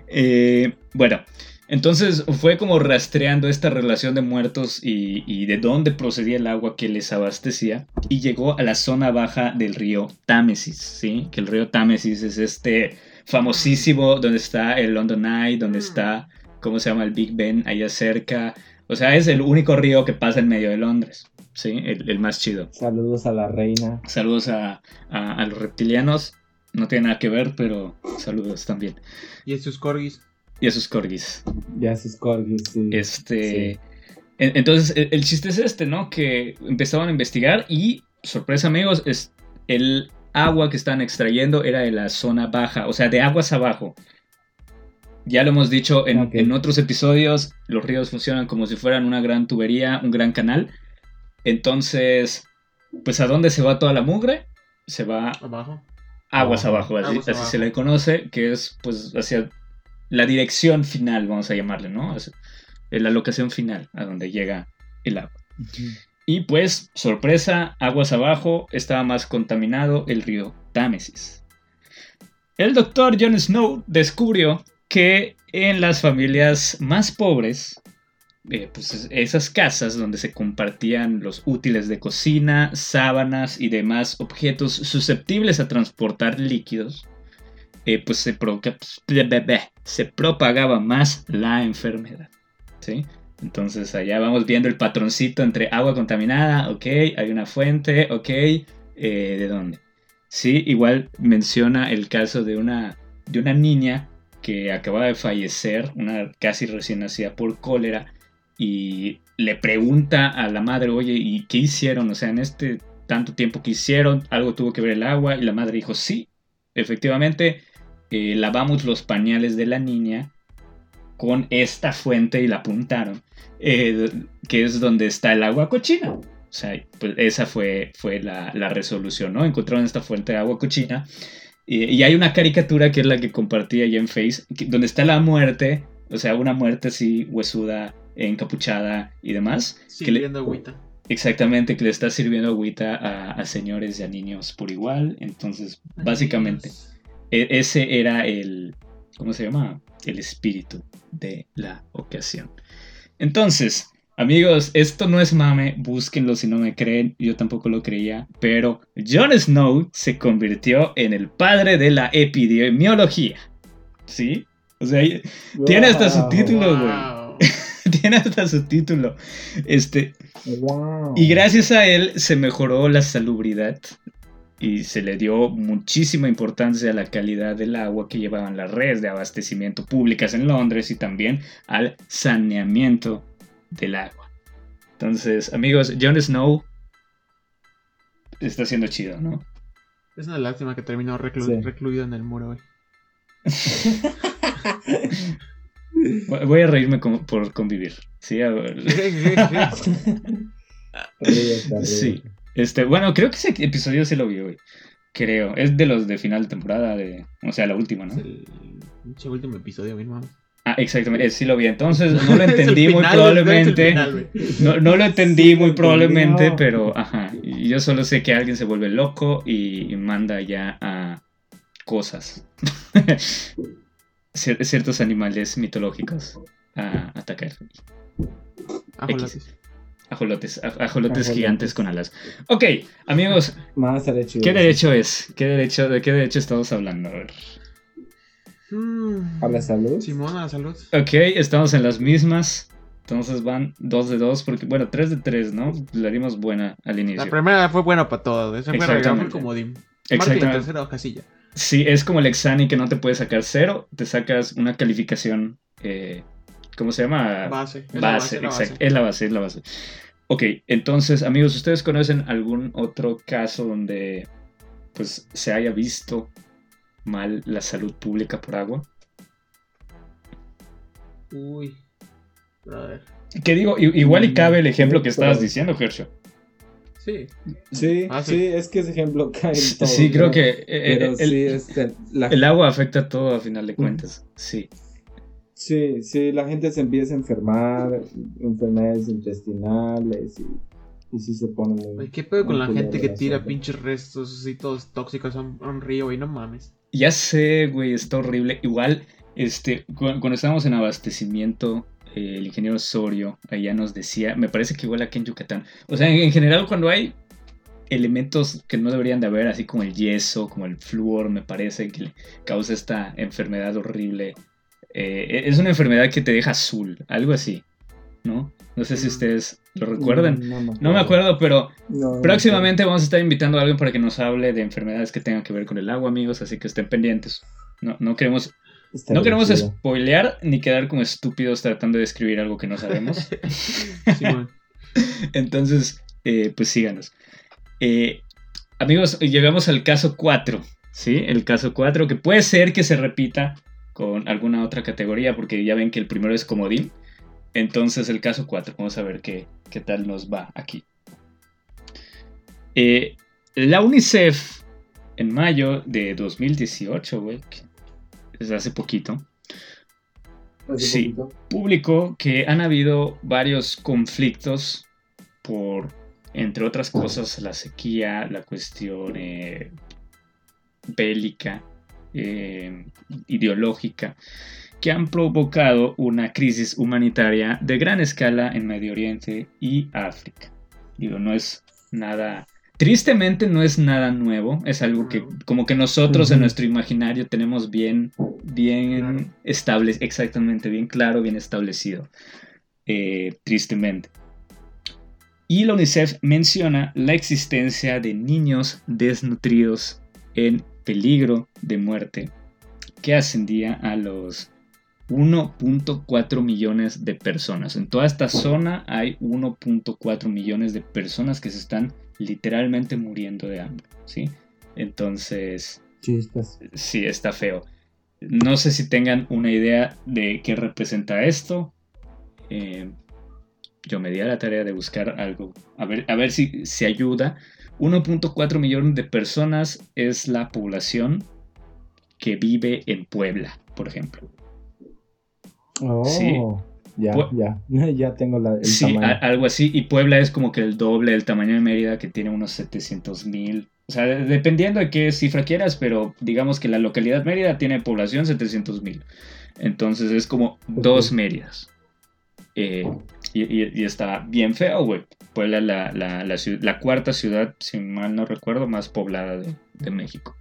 Eh, bueno, entonces fue como rastreando esta relación de muertos y, de dónde procedía el agua que les abastecía y llegó a la zona baja del río Támesis, ¿sí? Que el río Támesis es este famosísimo donde está el London Eye, donde mm. está, ¿cómo se llama? El Big Ben, allá cerca. O sea, es el único río que pasa en medio de Londres, ¿sí? El, más chido. Saludos a la reina. Saludos a, a los reptilianos. No tiene nada que ver, pero saludos también. ¿Y a sus corgis? Y a sus corgis. Y a sus corgis, sí. Este. Entonces, el, chiste es este, ¿no? Que empezaban a investigar y, sorpresa, amigos, es el agua que están extrayendo era de la zona baja, o sea, de aguas abajo. Ya lo hemos dicho en, en, otros episodios, los ríos funcionan como si fueran una gran tubería, un gran canal. Entonces, pues ¿a dónde se va toda la mugre? Se va abajo. Aguas abajo, así, así se le conoce, que es pues hacia la dirección final, vamos a llamarle, ¿no? la locación final a donde llega el agua. Y pues, sorpresa, aguas abajo, estaba más contaminado el río Támesis. El doctor Jon Snow descubrió que en las familias más pobres, eh, pues esas casas donde se compartían los útiles de cocina, sábanas y demás objetos susceptibles a transportar líquidos, eh, pues se, se propagaba más la enfermedad. ¿sí? Entonces allá vamos viendo el patroncito entre agua contaminada, ok, hay una fuente, ok, eh, ¿de dónde? Sí, igual menciona el caso de una, de una niña que acaba de fallecer, una casi recién nacida por cólera, y le pregunta a la madre, oye, ¿y qué hicieron? O sea, en este tanto tiempo que hicieron, algo tuvo que ver el agua, y la madre dijo, sí, efectivamente, eh, lavamos los pañales de la niña con esta fuente y la apuntaron, eh, que es donde está el agua cochina. O sea, pues esa fue, fue la, resolución, ¿no? Encontraron esta fuente de agua cochina. Y, hay una caricatura que es la que compartí allá en Face, donde está la muerte, o sea, una muerte así huesuda, encapuchada y demás. Sirviendo agüita. Exactamente, que le está sirviendo agüita a, a, señores y a niños por igual. Entonces, básicamente, e, ese era el, ¿cómo se llama? El espíritu de la ocasión. Entonces, Amigos, esto no es mame, búsquenlo si no me creen, yo tampoco lo creía, pero Jon Snow se convirtió en el padre de la epidemiología. ¿Sí? O sea, tiene hasta su título, güey. tiene hasta su título. Este. Y gracias a él se mejoró la salubridad y se le dio muchísima importancia a la calidad del agua que llevaban las redes de abastecimiento públicas en Londres y también al saneamiento del agua. Entonces, amigos, Jon Snow está siendo chido, ¿no? Es una lástima que terminó recluido en el muro hoy. Voy a reírme por convivir. Sí, a ver. sí. Este, bueno, creo que ese episodio sí lo vi hoy. Creo. Es de los de final de temporada, de, o sea, la última, ¿no? Es el último episodio, mi hermano. Ah, exactamente, sí lo vi. Entonces no lo entendí muy probablemente. no, no, lo entendí muy probablemente, pero ajá. Yo solo sé que alguien se vuelve loco y manda ya a cosas. Ciertos animales mitológicos a atacar. Ajolotes. Ajolotes, ajolotes gigantes con alas. Ok, amigos. ¿Qué derecho es? ¿Qué derecho, ¿De qué derecho estamos hablando? A ver. ¿A la salud? Simón, a la salud. Ok, estamos en las mismas. Entonces van dos de dos, porque bueno, tres de tres, ¿no? La dimos buena al inicio. La primera fue buena para todos. Esa fue como Dim. Exactamente. tercera casilla. Sí, es como el examen que no te puede sacar cero, te sacas una calificación, eh, ¿cómo se llama? Base. Base, base, exacto. Es la base, es la base. Ok, entonces, amigos, ¿ustedes conocen algún otro caso donde pues se haya visto mal la salud pública por agua? Uy, a ver. ¿Qué digo? Igual y cabe el ejemplo que estabas diciendo, Herschel. Sí. Sí, ah, sí. es que ese ejemplo cae en todo. Sí, creo que eh, el, el, agua afecta todo a final de cuentas. Sí. Sí, sí, la gente se empieza a enfermar, enfermedades intestinales y y sí se pone muy. ¿Qué pedo con la gente que tira pinches restos así todos tóxicos a un, río, y No mames. Ya sé, güey, está horrible. Igual, este, cuando, estábamos en abastecimiento, eh, el ingeniero Osorio allá nos decía, me parece que igual aquí en Yucatán. O sea, en, general, cuando hay elementos que no deberían de haber, así como el yeso, como el flúor, me parece que causa esta enfermedad horrible. Eh, es una enfermedad que te deja azul, algo así, ¿no? No sé si ustedes lo recuerdan. No, me acuerdo, pero próximamente vamos a estar invitando a alguien para que nos hable de enfermedades que tengan que ver con el agua, amigos, así que estén pendientes. No, no queremos, no queremos spoilear ni quedar como estúpidos tratando de describir algo que no sabemos. Entonces, eh, pues síganos. Eh, amigos, llegamos al caso 4, ¿sí? El caso 4, que puede ser que se repita con alguna otra categoría, porque ya ven que el primero es comodín. Entonces el caso 4, vamos a ver qué, qué tal nos va aquí. Eh, la UNICEF en mayo de 2018, güey, es hace poquito, sí, publicó que han habido varios conflictos por, entre otras cosas, la sequía, la cuestión eh, bélica, eh, ideológica, que han provocado una crisis humanitaria de gran escala en Medio Oriente y África. Digo, no es nada... Tristemente no es nada nuevo, es algo que como que nosotros en nuestro imaginario tenemos bien, bien establecido, exactamente, bien claro, bien establecido, eh, tristemente. Y la UNICEF menciona la existencia de niños desnutridos en peligro de muerte que ascendía a los 1.4 millones de personas. En toda esta zona hay 1.4 millones de personas que se están literalmente muriendo de hambre, ¿sí? Entonces, sí, está feo. No sé si tengan una idea de qué representa esto. Eh, yo me di a la tarea de buscar algo, a ver, a ver si se ayuda. 1.4 millones de personas es la población que vive en Puebla, por ejemplo. Oh, sí. Ya, ya, ya tengo la, el sí, algo así. Y Puebla es como que el doble del tamaño de Mérida, que tiene unos 700 mil. O sea, dependiendo de qué cifra quieras, pero digamos que la localidad Mérida tiene población 700 mil. Entonces es como dos Méridas. Eh, Y, está bien feo, güey. Puebla la, la, la, cuarta ciudad, si mal no recuerdo, más poblada de, México.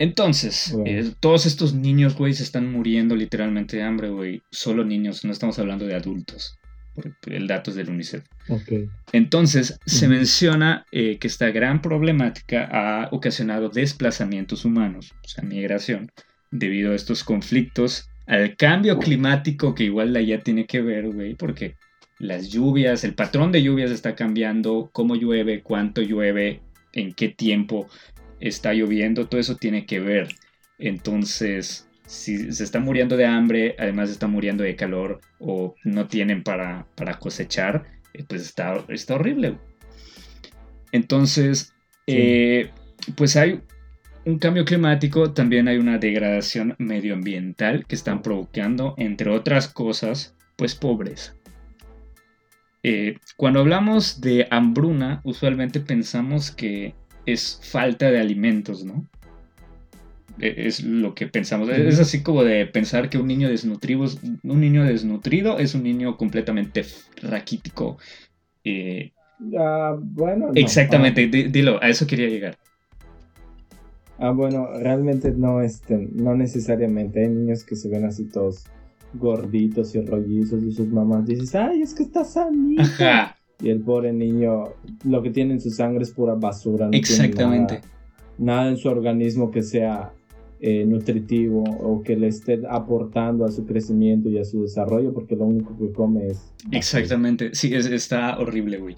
Entonces, eh, todos estos niños, güey, se están muriendo literalmente de hambre, güey. Solo niños, no estamos hablando de adultos. El dato es del UNICEF. Entonces, se menciona eh, que esta gran problemática ha ocasionado desplazamientos humanos, o sea, migración, debido a estos conflictos al cambio climático que igual ya tiene que ver, güey, porque las lluvias, el patrón de lluvias está cambiando, cómo llueve, cuánto llueve, en qué tiempo está lloviendo, todo eso tiene que ver. Entonces, si se está muriendo de hambre, además está muriendo de calor o no tienen para, para cosechar, eh, pues está, está horrible. Entonces, eh, pues hay un cambio climático, también hay una degradación medioambiental que están provocando, entre otras cosas, pues pobreza. Eh, cuando hablamos de hambruna, usualmente pensamos que es falta de alimentos, ¿no? E, es lo que pensamos. Es así como de pensar que un niño desnutrido, un niño desnutrido es un niño completamente raquítico. Eh, ah, bueno. Exactamente, dilo, a eso quería llegar. Ah, bueno, realmente no, este, no necesariamente. Hay niños que se ven así todos gorditos y rollizos y sus mamás dices, ay, es que está sanito. Y el pobre niño, lo que tiene en su sangre es pura basura. No Exactamente. nada, en su organismo que sea eh, nutritivo o que le esté aportando a su crecimiento y a su desarrollo, porque lo único que come es... Exactamente, sí, está horrible, güey.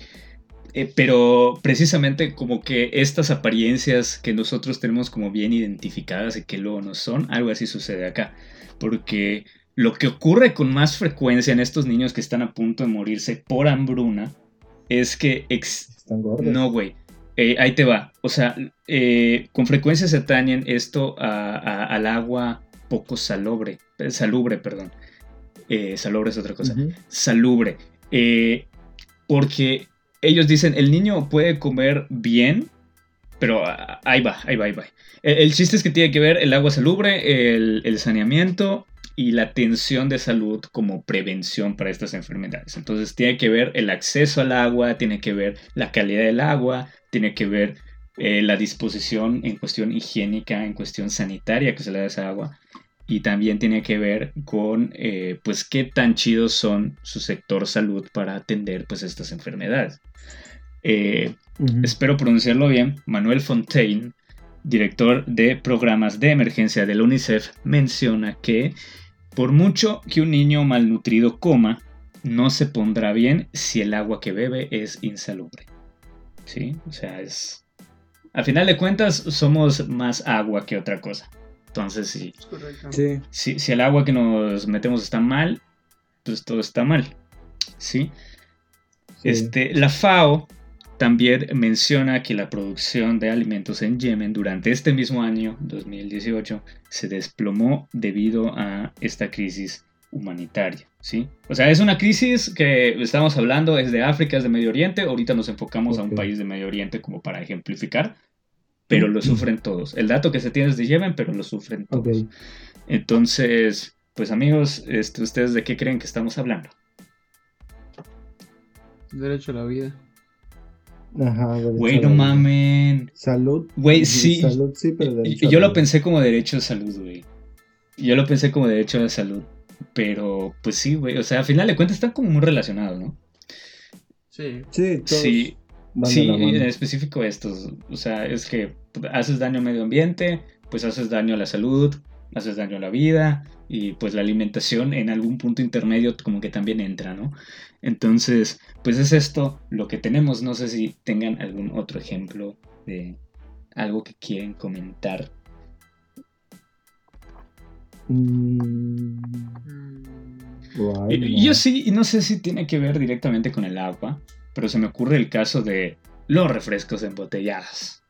Eh, pero precisamente como que estas apariencias que nosotros tenemos como bien identificadas y que luego no son, algo así sucede acá. Porque lo que ocurre con más frecuencia en estos niños que están a punto de morirse por hambruna es que... ¿Están gordos? No, güey. Eh, ahí te va. O sea, eh, con frecuencia se atañen esto al agua poco salobre. Salubre, perdón. salobre es otra cosa. Salubre. porque ellos dicen, el niño puede comer bien, pero ahí va, ahí va, ahí va. El, chiste es que tiene que ver el agua salubre, el, saneamiento y la atención de salud como prevención para estas enfermedades. Entonces tiene que ver el acceso al agua, tiene que ver la calidad del agua, tiene que ver eh, la disposición en cuestión higiénica, en cuestión sanitaria que se le da esa agua y también tiene que ver con eh, pues qué tan chidos son su sector salud para atender pues estas enfermedades. Eh, espero pronunciarlo bien. Manuel Fontaine, director de programas de emergencia del UNICEF, menciona que por mucho que un niño malnutrido coma, no se pondrá bien si el agua que bebe es insalubre. ¿Sí? O sea, es... A final de cuentas, somos más agua que otra cosa. Entonces, si, sí. si, el agua que nos metemos está mal, pues todo está mal. ¿sí? Este, la FAO también menciona que la producción de alimentos en Yemen durante este mismo año, 2018, se desplomó debido a esta crisis humanitaria, ¿sí? O sea, es una crisis que estamos hablando, es de África, es de Medio Oriente, ahorita nos enfocamos a un país de Medio Oriente como para ejemplificar, pero lo sufren todos. El dato que se tiene es de Yemen, pero lo sufren todos. Entonces, pues amigos, este, ¿ustedes de qué creen que estamos hablando? Derecho a la vida. Ajá, Güey, no mamen. Salud. Güey, sí. Salud, sí, pero derecho Yo lo pensé como derecho a salud, güey. Yo lo pensé como derecho a la salud. Pero, pues sí, güey. O sea, al final de cuentas están como muy relacionados, ¿no? Sí. Sí, todos. Sí. Sí, en específico estos. O sea, es que haces daño al medio ambiente, pues haces daño a la salud, haces daño a la vida y pues la alimentación en algún punto intermedio como que también entra, ¿no? Entonces, pues es esto lo que tenemos. No sé si tengan algún otro ejemplo de algo que quieren comentar. Mm. Yo sí, y no sé si tiene que ver directamente con el agua, pero se me ocurre el caso de los refrescos embotellados.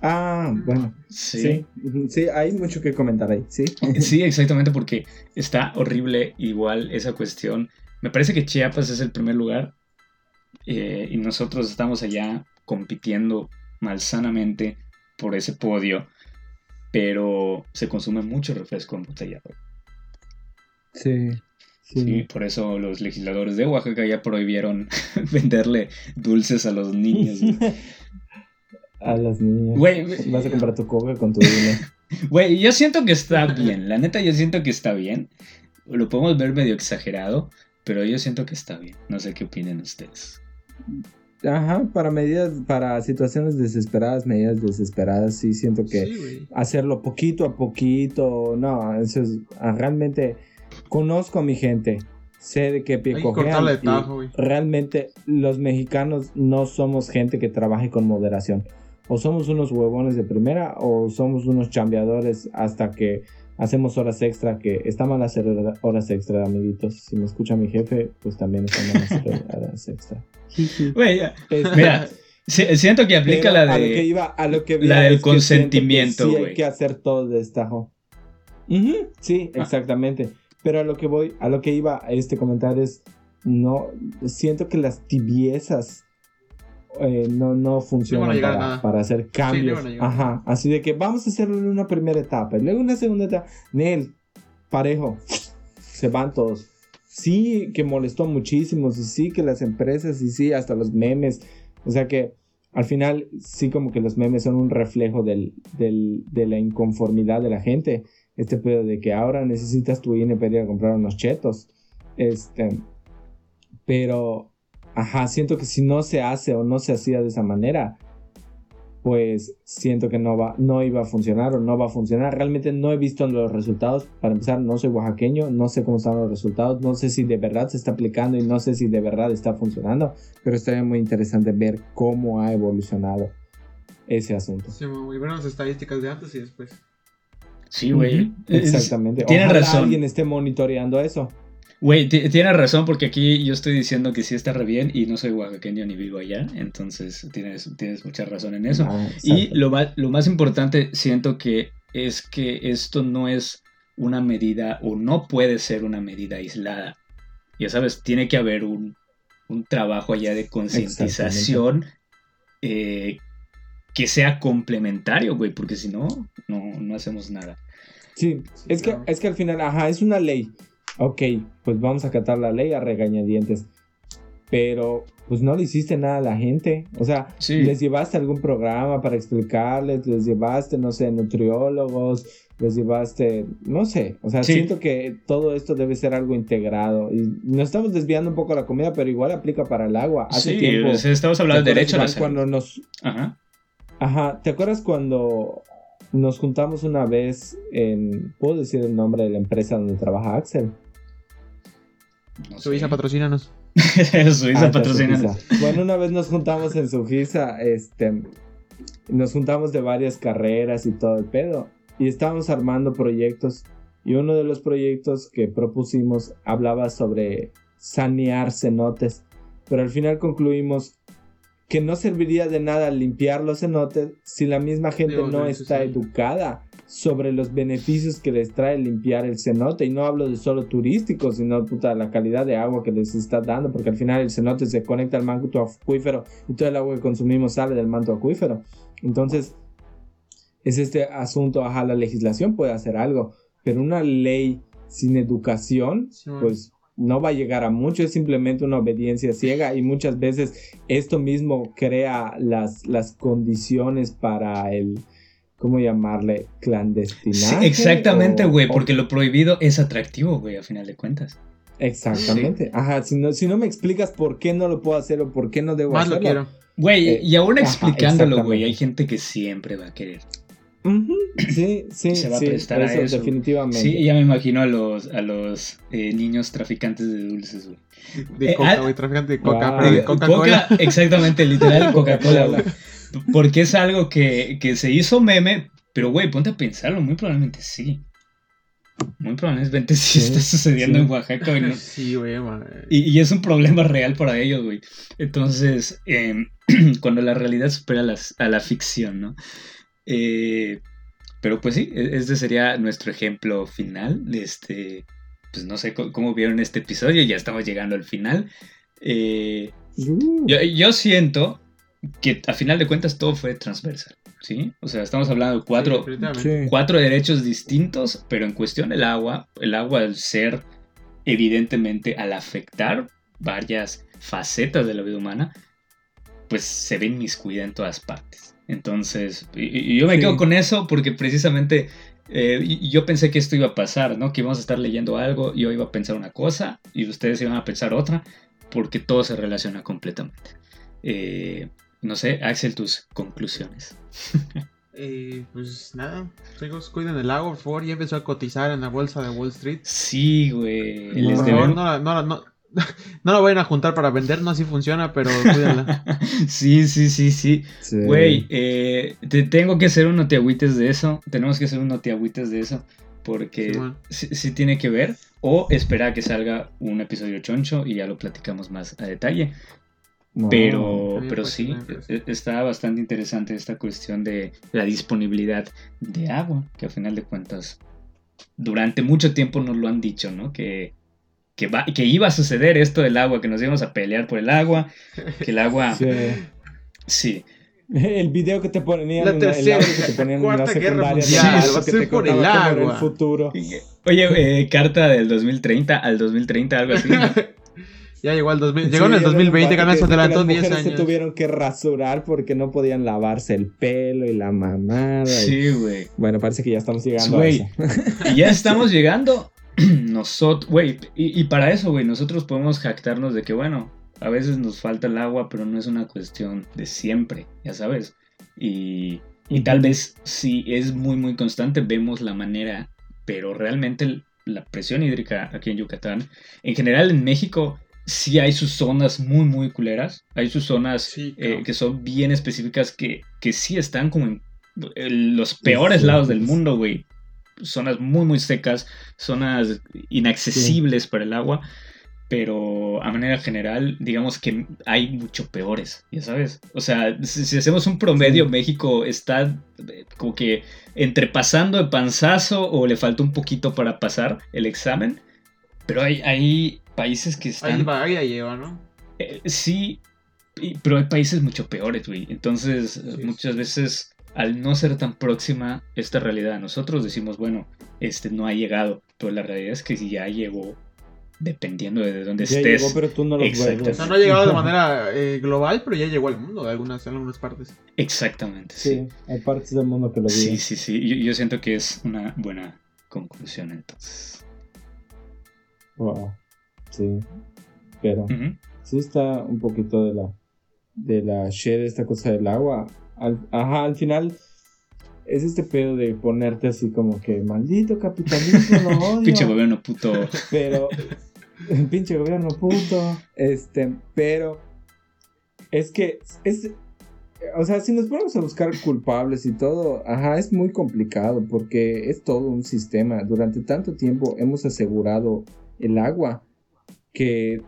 Ah, bueno. Sí. sí. hay mucho que comentar ahí, sí. Sí, exactamente, porque está horrible igual esa cuestión. Me parece que Chiapas es el primer lugar eh, y nosotros estamos allá compitiendo malsanamente por ese podio, pero se consume mucho refresco embotellado. Sí. Sí. por eso los legisladores de Oaxaca ya prohibieron venderle dulces a los niños. a las niñas. Vas a comprar tu coca con tu dinero. Güey, yo siento que está bien. La neta, yo siento que está bien. Lo podemos ver medio exagerado, pero yo siento que está bien. No sé qué opinen ustedes. Ajá, para medidas, para situaciones desesperadas, medidas desesperadas, sí siento que hacerlo poquito a poquito, no, eso es ah, realmente conozco a mi gente, sé de qué pie cojean, realmente los mexicanos no somos gente que trabaje con moderación. O somos unos huevones de primera o somos unos chambeadores hasta que hacemos horas extra, que está mal hacer horas extra, amiguitos. Si me escucha mi jefe, pues también está mal hacer horas extra. mira, siento que aplica la de. A lo que iba, a lo que la del consentimiento, güey. Sí, hay que hacer todo de destajo. sí, ah. exactamente. Pero a lo que voy, a lo que iba a este comentario es. No, siento que las tibiezas eh, no, no funcionan para, hacer cambios. Ajá, así de que vamos a hacerlo en una primera etapa y luego una segunda etapa. Nel, parejo, se van todos sí que molestó muchísimo, y sí que las empresas, y sí, hasta los memes. O sea que al final sí como que los memes son un reflejo del, de la inconformidad de la gente. Este pedo de que ahora necesitas tu INE para comprar unos chetos. Este, pero, ajá, siento que si no se hace o no se hacía de esa manera, pues siento que no, va, no iba a funcionar o no va a funcionar. Realmente no he visto los resultados. Para empezar, no soy oaxaqueño, no sé cómo están los resultados, no sé si de verdad se está aplicando y no sé si de verdad está funcionando, pero estaría muy interesante ver cómo ha evolucionado ese asunto. Sí, muy buenas estadísticas de antes y después. Sí, güey. Exactamente. Tiene razón. alguien esté monitoreando eso. Güey, tienes razón porque aquí yo estoy diciendo que sí está re bien y no soy oaxaqueño ni vivo allá, entonces tienes, tienes mucha razón en eso. Ah, y lo más, lo más importante siento que es que esto no es una medida o no puede ser una medida aislada. Ya sabes, tiene que haber un, trabajo allá de concientización eh, que sea complementario, güey, porque si no, no, hacemos nada. Sí, es que, es que al final, ajá, es una ley ok, pues vamos a acatar la ley a regañadientes. Pero pues no le hiciste nada a la gente. O sea, les llevaste algún programa para explicarles, les llevaste, no sé, nutriólogos, les llevaste, no sé. O sea, siento que todo esto debe ser algo integrado. Y nos estamos desviando un poco la comida, pero igual aplica para el agua. Hace sí, estamos hablando de derecho a la cuando nos... Ajá. Ajá, ¿te acuerdas cuando nos juntamos una vez en... ¿Puedo decir el nombre de la empresa donde trabaja Axel? Suiza, patrocínanos. Suiza, ah, patrocínanos. Bueno, una vez nos juntamos en Suiza, este, nos juntamos de varias carreras y todo el pedo. Y estábamos armando proyectos. Y uno de los proyectos que propusimos hablaba sobre sanear cenotes. Pero al final concluimos que no serviría de nada limpiar los cenotes si la misma gente no está educada sobre los beneficios que les trae limpiar el cenote. Y no hablo de solo turísticos, sino puta, la calidad de agua que les está dando, porque al final el cenote se conecta al manto acuífero y todo el agua que consumimos sale del manto acuífero. Entonces, es este asunto, ajá, la legislación puede hacer algo, pero una ley sin educación, pues no va a llegar a mucho, es simplemente una obediencia ciega y muchas veces esto mismo crea las, las condiciones para el, ¿cómo llamarle? Clandestinaje. exactamente, güey, porque lo prohibido es atractivo, güey, a final de cuentas. Exactamente. Ajá, si no, si no me explicas por qué no lo puedo hacer o por qué no debo hacerlo. Lo quiero. Güey, eh, y aún explicándolo, güey, hay gente que siempre va a querer. Sí, sí, se va a prestar a eso. Definitivamente. Sí, ya me imagino a los, a los eh, niños traficantes de dulces, güey. De eh, coca, ah, güey, traficantes de coca, pero de Coca-Cola. Coca, exactamente, literal Coca-Cola, güey. Porque es algo que, se hizo meme, pero güey, ponte a pensarlo, muy probablemente sí. Muy probablemente sí, está sucediendo en Oaxaca, güey. Sí, güey, y, y, es un problema real para ellos, güey. Entonces, em, cuando la realidad supera a la ficción, ¿no? Eh, pero pues sí, este sería nuestro ejemplo final. Este, pues no sé cómo, vieron este episodio, ya estamos llegando al final. Eh, uh. yo, siento que a final de cuentas todo fue transversal, ¿sí? O sea, estamos hablando de cuatro, cuatro derechos distintos, pero en cuestión del agua, el agua al ser evidentemente al afectar varias facetas de la vida humana, pues se ven miscuida en todas partes. Entonces, y, yo me quedo con eso porque precisamente eh, yo pensé que esto iba a pasar, ¿no? Que íbamos a estar leyendo algo, y yo iba a pensar una cosa y ustedes iban a pensar otra, porque todo se relaciona completamente. Eh, no sé, Axel, tus conclusiones. Eh, pues nada, chicos, cuiden el agua, por favor. Ya empezó a cotizar en la bolsa de Wall Street. Sí, güey. No, no, no, no, no la vayan a juntar para vender, no así funciona, pero cuídenla. sí, sí, sí, sí. Güey, eh, te tengo que hacer un notiagüites de eso. Tenemos que hacer un notiagüites de eso. Porque sí, tiene que ver. O esperar a que salga un episodio choncho y ya lo platicamos más a detalle. pero, pero sí, e, e, está bastante interesante esta cuestión de la disponibilidad de agua, que a final de cuentas durante mucho tiempo nos lo han dicho, ¿no? Que que, iba a suceder esto del agua, que nos íbamos a pelear por el agua, que el agua... Sí. El video que te ponían la tercera, el que te ponían en la secundaria va a ser por el agua. El futuro. Oye, eh, carta del 2030 al 2030, algo así. ya llegó al 2000, llegó en el 2020, ganó se adelantó 10 años. se tuvieron que rasurar porque no podían lavarse el pelo y la mamada. Sí, güey. Bueno, parece que ya estamos llegando eso. Y ya estamos llegando nosotros, güey, y, para eso, güey, nosotros podemos jactarnos de que, bueno, a veces nos falta el agua, pero no es una cuestión de siempre, ya sabes. Y, y tal vez si es muy, muy constante, vemos la manera, pero realmente la presión hídrica aquí en Yucatán, en general en México, sí hay sus zonas muy, muy culeras. Hay sus zonas eh, que son bien específicas que, que sí están como en los peores lados del mundo, güey zonas muy, muy secas, zonas inaccesibles para el agua, pero a manera general, digamos que hay mucho peores, ya sabes. O sea, si, hacemos un promedio, México está eh, como que entre pasando de panzazo o le falta un poquito para pasar el examen, pero hay, hay países que están... Ahí, ahí lleva, ¿no? Eh, sí, pero hay países mucho peores, güey. Entonces, muchas veces al no ser tan próxima esta realidad a nosotros, decimos, bueno, este no ha llegado, pero la realidad es que si ya llegó, dependiendo de dónde ya estés. Llegó, pero tú no lo ves. O sea, no ha llegado de manera eh, global, pero ya llegó al mundo, en algunas, en algunas partes. Exactamente, sí. Hay partes del mundo que lo viven. Sí, sí, sí. Yo, siento que es una buena conclusión, entonces. Wow. Sí. Pero sí está un poquito de la de la shed, esta cosa del agua al, ajá, al final es este pedo de ponerte así como que maldito capitalismo, odio. pinche gobierno puto. Pero, pinche gobierno puto. Este, pero es que es, o sea, si nos ponemos a buscar culpables y todo, ajá, es muy complicado porque es todo un sistema. Durante tanto tiempo hemos asegurado el agua que,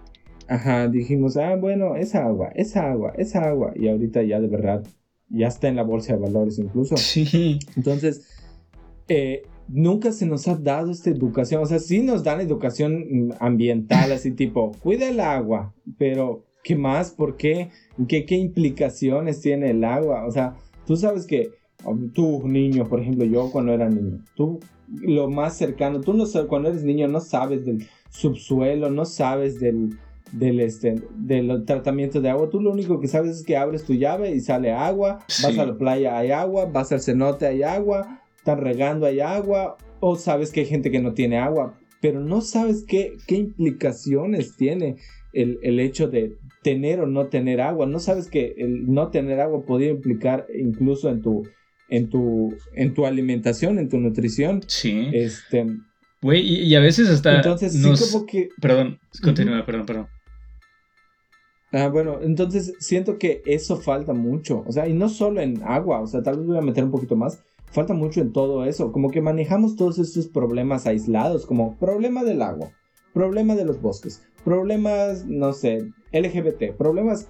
ajá, dijimos, ah, bueno, es agua, es agua, es agua. Y ahorita ya de verdad ya está en la bolsa de valores incluso. Sí. Entonces, eh, nunca se nos ha dado esta educación, o sea, sí nos dan educación ambiental, así tipo, cuida el agua, pero ¿qué más? ¿Por qué? ¿Qué, qué implicaciones tiene el agua? O sea, tú sabes que um, tú, niño, por ejemplo, yo cuando era niño, tú lo más cercano, tú no cuando eres niño no sabes del subsuelo, no sabes del, del, este, del tratamiento de agua. Tú lo único que sabes es que abres tu llave y sale agua, vas a la playa, hay agua, vas al cenote, hay agua, están regando, hay agua, o sabes que hay gente que no tiene agua, pero no sabes qué, qué implicaciones tiene el, el hecho de tener o no tener agua. No sabes que el no tener agua podría implicar incluso en tu, en tu, en tu alimentación, en tu nutrición. Sí. Este, Güey, y, a veces hasta. Entonces, sí, como que. Perdón, continúa, perdón, perdón. Ah, bueno, entonces siento que eso falta mucho. O sea, y no solo en agua, o sea, tal vez voy a meter un poquito más. Falta mucho en todo eso. Como que manejamos todos estos problemas aislados, como problema del agua, problema de los bosques, problemas, no sé, LGBT, problemas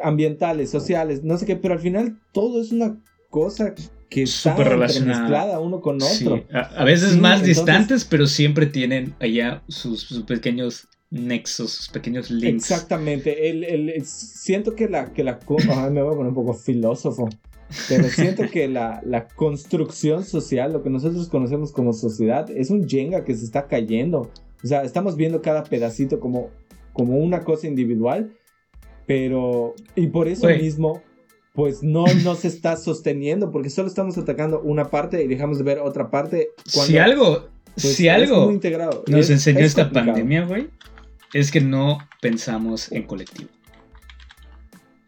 ambientales, sociales, no sé qué, pero al final todo es una cosa que está mezclada uno con otro. A, veces más distantes, pero siempre tienen allá sus pequeños nexos, pequeños links. Exactamente. El, siento que la, que la me voy a poner un poco filósofo, pero siento que la, la, construcción social, lo que nosotros conocemos como sociedad, es un Jenga que se está cayendo O sea, estamos viendo cada pedacito como, como una cosa individual, pero... Y por eso mismo, pues no, no se está sosteniendo, porque solo estamos atacando una parte y dejamos de ver otra parte. si algo, pues, si algo nos enseñó esta pandemia, güey, es que no pensamos en colectivo.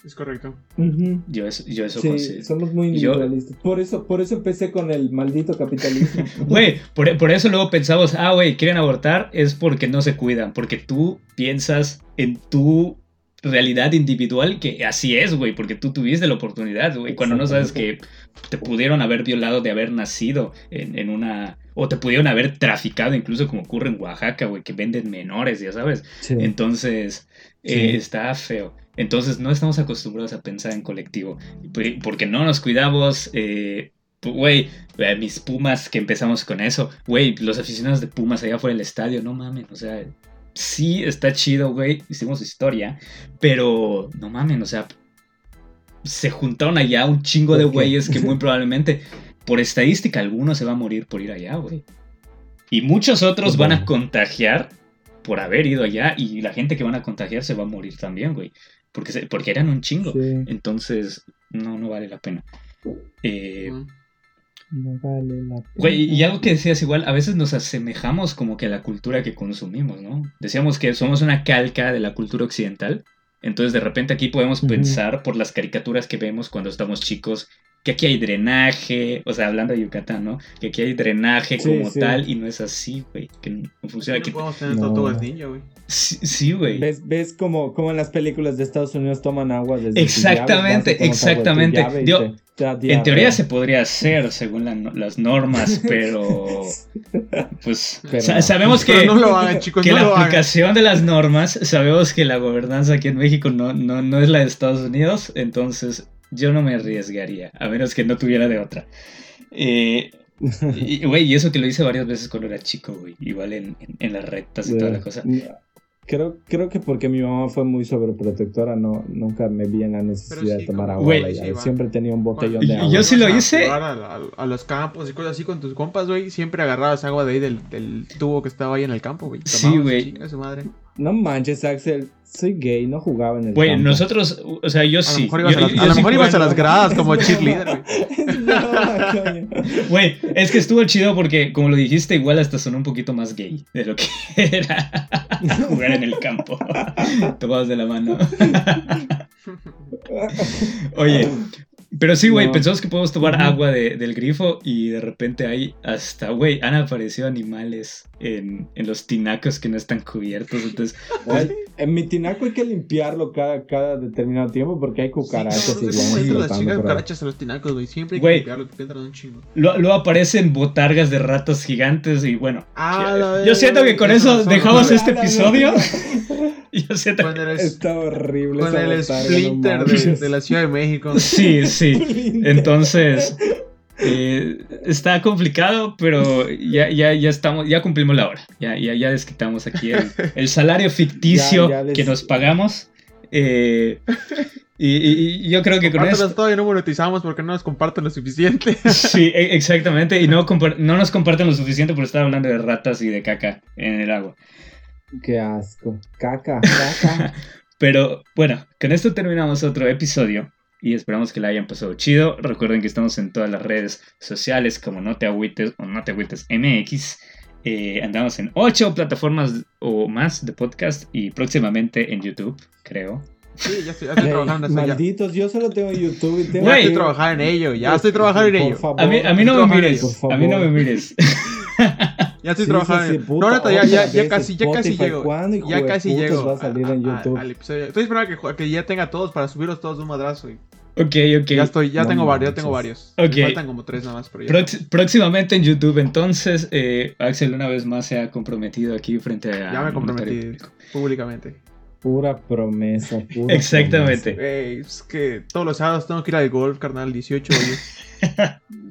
Es correcto. Yo eso, yo eso sí, Somos muy individualistas. por, eso, por eso empecé con el maldito capitalismo. Güey, por, por, eso luego pensamos, ah, güey, quieren abortar, es porque no se cuidan. Porque tú piensas en tu realidad individual que así es, güey, porque tú tuviste la oportunidad, güey, cuando no sabes que te pudieron haber violado de haber nacido en, una... O te pudieron haber traficado, incluso como ocurre en Oaxaca, güey, que venden menores, ya sabes. Entonces, eh, está feo. Entonces, no estamos acostumbrados a pensar en colectivo, porque no nos cuidamos, eh, Güey, eh, mis Pumas que empezamos con eso. Güey, los aficionados de Pumas allá fuera del estadio, no mames, o sea, sí está chido, güey, hicimos historia, pero no mames, o sea, se juntaron allá un chingo de güeyes que muy probablemente, por estadística, alguno se va a morir por ir allá, güey. Y muchos otros van a contagiar por haber ido allá y la gente que van a contagiar se va a morir también, güey. Porque, porque eran un chingo. Entonces, no, no vale la pena. Eh, no vale la pena. Güey, y algo que decías igual, a veces nos asemejamos como que a la cultura que consumimos, ¿no? Decíamos que somos una calca de la cultura occidental. Entonces de repente aquí podemos pensar por las caricaturas que vemos cuando estamos chicos que aquí hay drenaje, o sea, hablando de Yucatán, ¿no? Que aquí hay drenaje como tal y no es así, güey, que no, funciona. No podemos tener todo el niño, güey. Sí, güey. ¿Ves, ves como, como, en las películas de Estados Unidos toman agua desde Exactamente, exactamente. en teoría se podría hacer según las normas, pero pues sabemos que, que la aplicación de las normas, sabemos que la gobernanza aquí en México no, no, no es la de Estados Unidos, entonces yo no me arriesgaría, a menos que no tuviera de otra. Eh, y, güey, y eso que lo hice varias veces cuando era chico, güey. Igual en, en, las rectas y toda la cosa. Creo, creo que porque mi mamá fue muy sobreprotectora, no, nunca me vi en la necesidad de tomar agua. siempre tenía un botellón de agua. Yo sí lo hice. A, los campos y cosas así con tus compas, güey. Siempre agarrabas agua de ahí del, del tubo que estaba ahí en el campo, güey. Sí, güey. No manches, Axel. Soy gay, no jugaba en el Güey, nosotros, o sea, yo sí. a, lo mejor ibas a las gradas como cheerleader, güey. Güey, es que estuvo chido porque, como lo dijiste, igual hasta sonó un poquito más gay de lo que era jugar en el campo. Tomados de la mano. Oye, pero sí, güey, pensamos que podemos tomar agua del grifo y de repente ahí hasta, güey, han aparecido animales en, los tinacos que no están cubiertos. Entonces, pues, en mi tinaco hay que limpiarlo cada, cada determinado tiempo porque hay cucarachas y sí, las chingas cucarachas en los tinacos, güey. Siempre hay que limpiarlo, que entran un chingo. Luego aparecen botargas de ratas gigantes y bueno. Ah, yo, siento que con eso dejamos este episodio. yo siento que... Está horrible. Con el splinter de, de la Ciudad de México. Sí, sí. Entonces. Eh, está complicado, pero ya, ya, ya estamos, ya cumplimos la hora. Ya, ya, ya desquitamos aquí el, salario ficticio que nos pagamos. Eh, y, yo creo que con esto... todavía no monetizamos porque no nos comparten lo suficiente. Sí, e, exactamente. Y no, no nos comparten lo suficiente por estar hablando de ratas y de caca en el agua. Qué asco. Caca, caca. Pero bueno, con esto terminamos otro episodio y esperamos que la hayan pasado chido. Recuerden que estamos en todas las redes sociales como No Te Agüites o No Te Agüites MX. Eh, andamos en ocho plataformas o más de podcast y próximamente en YouTube, creo. Sí, ya estoy, trabajando en eso. Malditos, yo solo tengo YouTube y tengo que trabajar en ello. Ya estoy trabajando en ello. a, mí, a mí no me mires. A mí no me mires. Ya estoy trabajando. Sí, no, neta, ya, ya, ya casi, ya casi llego. Ya casi llego. Va a salir en YouTube? al episodio. Estoy esperando que, que, ya tenga todos para subirlos todos de un madrazo. Y... Ok, ok. Ya estoy, ya tengo varios, ya tengo varios. Ok. Me faltan como tres nada más, pero ya. próximamente en YouTube, entonces, eh, Axel una vez más se ha comprometido aquí frente a. Ya me comprometí públicamente. Pura promesa, pura Exactamente. Promesa. es que todos los sábados tengo que ir al golf, carnal, 18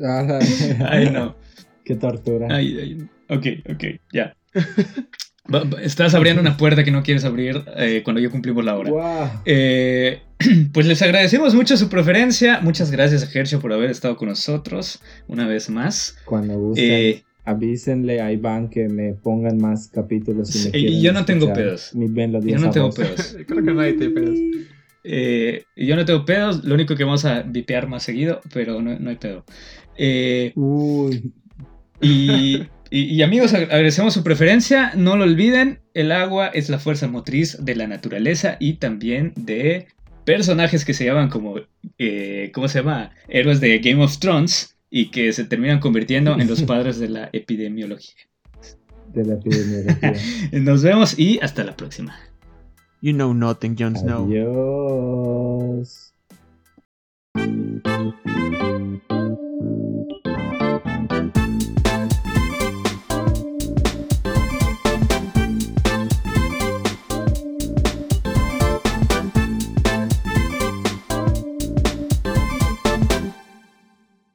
Ay, no. Qué tortura. Ay, ay. Ok, ok, ya. Estás abriendo una puerta que no quieres abrir eh, cuando ya cumplimos la hora. Eh, pues les agradecemos mucho su preferencia. Muchas gracias a Hershey por haber estado con nosotros una vez más. Cuando guste. Eh, avísenle a Iván que me pongan más capítulos. Si me y yo no tengo pedos. Mi ben los yo no tengo pedos. Creo que nadie tiene pedos. Eh, yo no tengo pedos, lo único que vamos a vipear más seguido, pero no, no hay pedo. Eh, Uy. Y, amigos, agradecemos su preferencia. No lo olviden, el agua es la fuerza motriz de la naturaleza y también de personajes que se llaman como, eh, ¿cómo se llama? Héroes de Game of Thrones y que se terminan convirtiendo en los padres de la epidemiología. De la epidemiología. Nos vemos y hasta la próxima. You know nothing, Jon Snow. Adiós.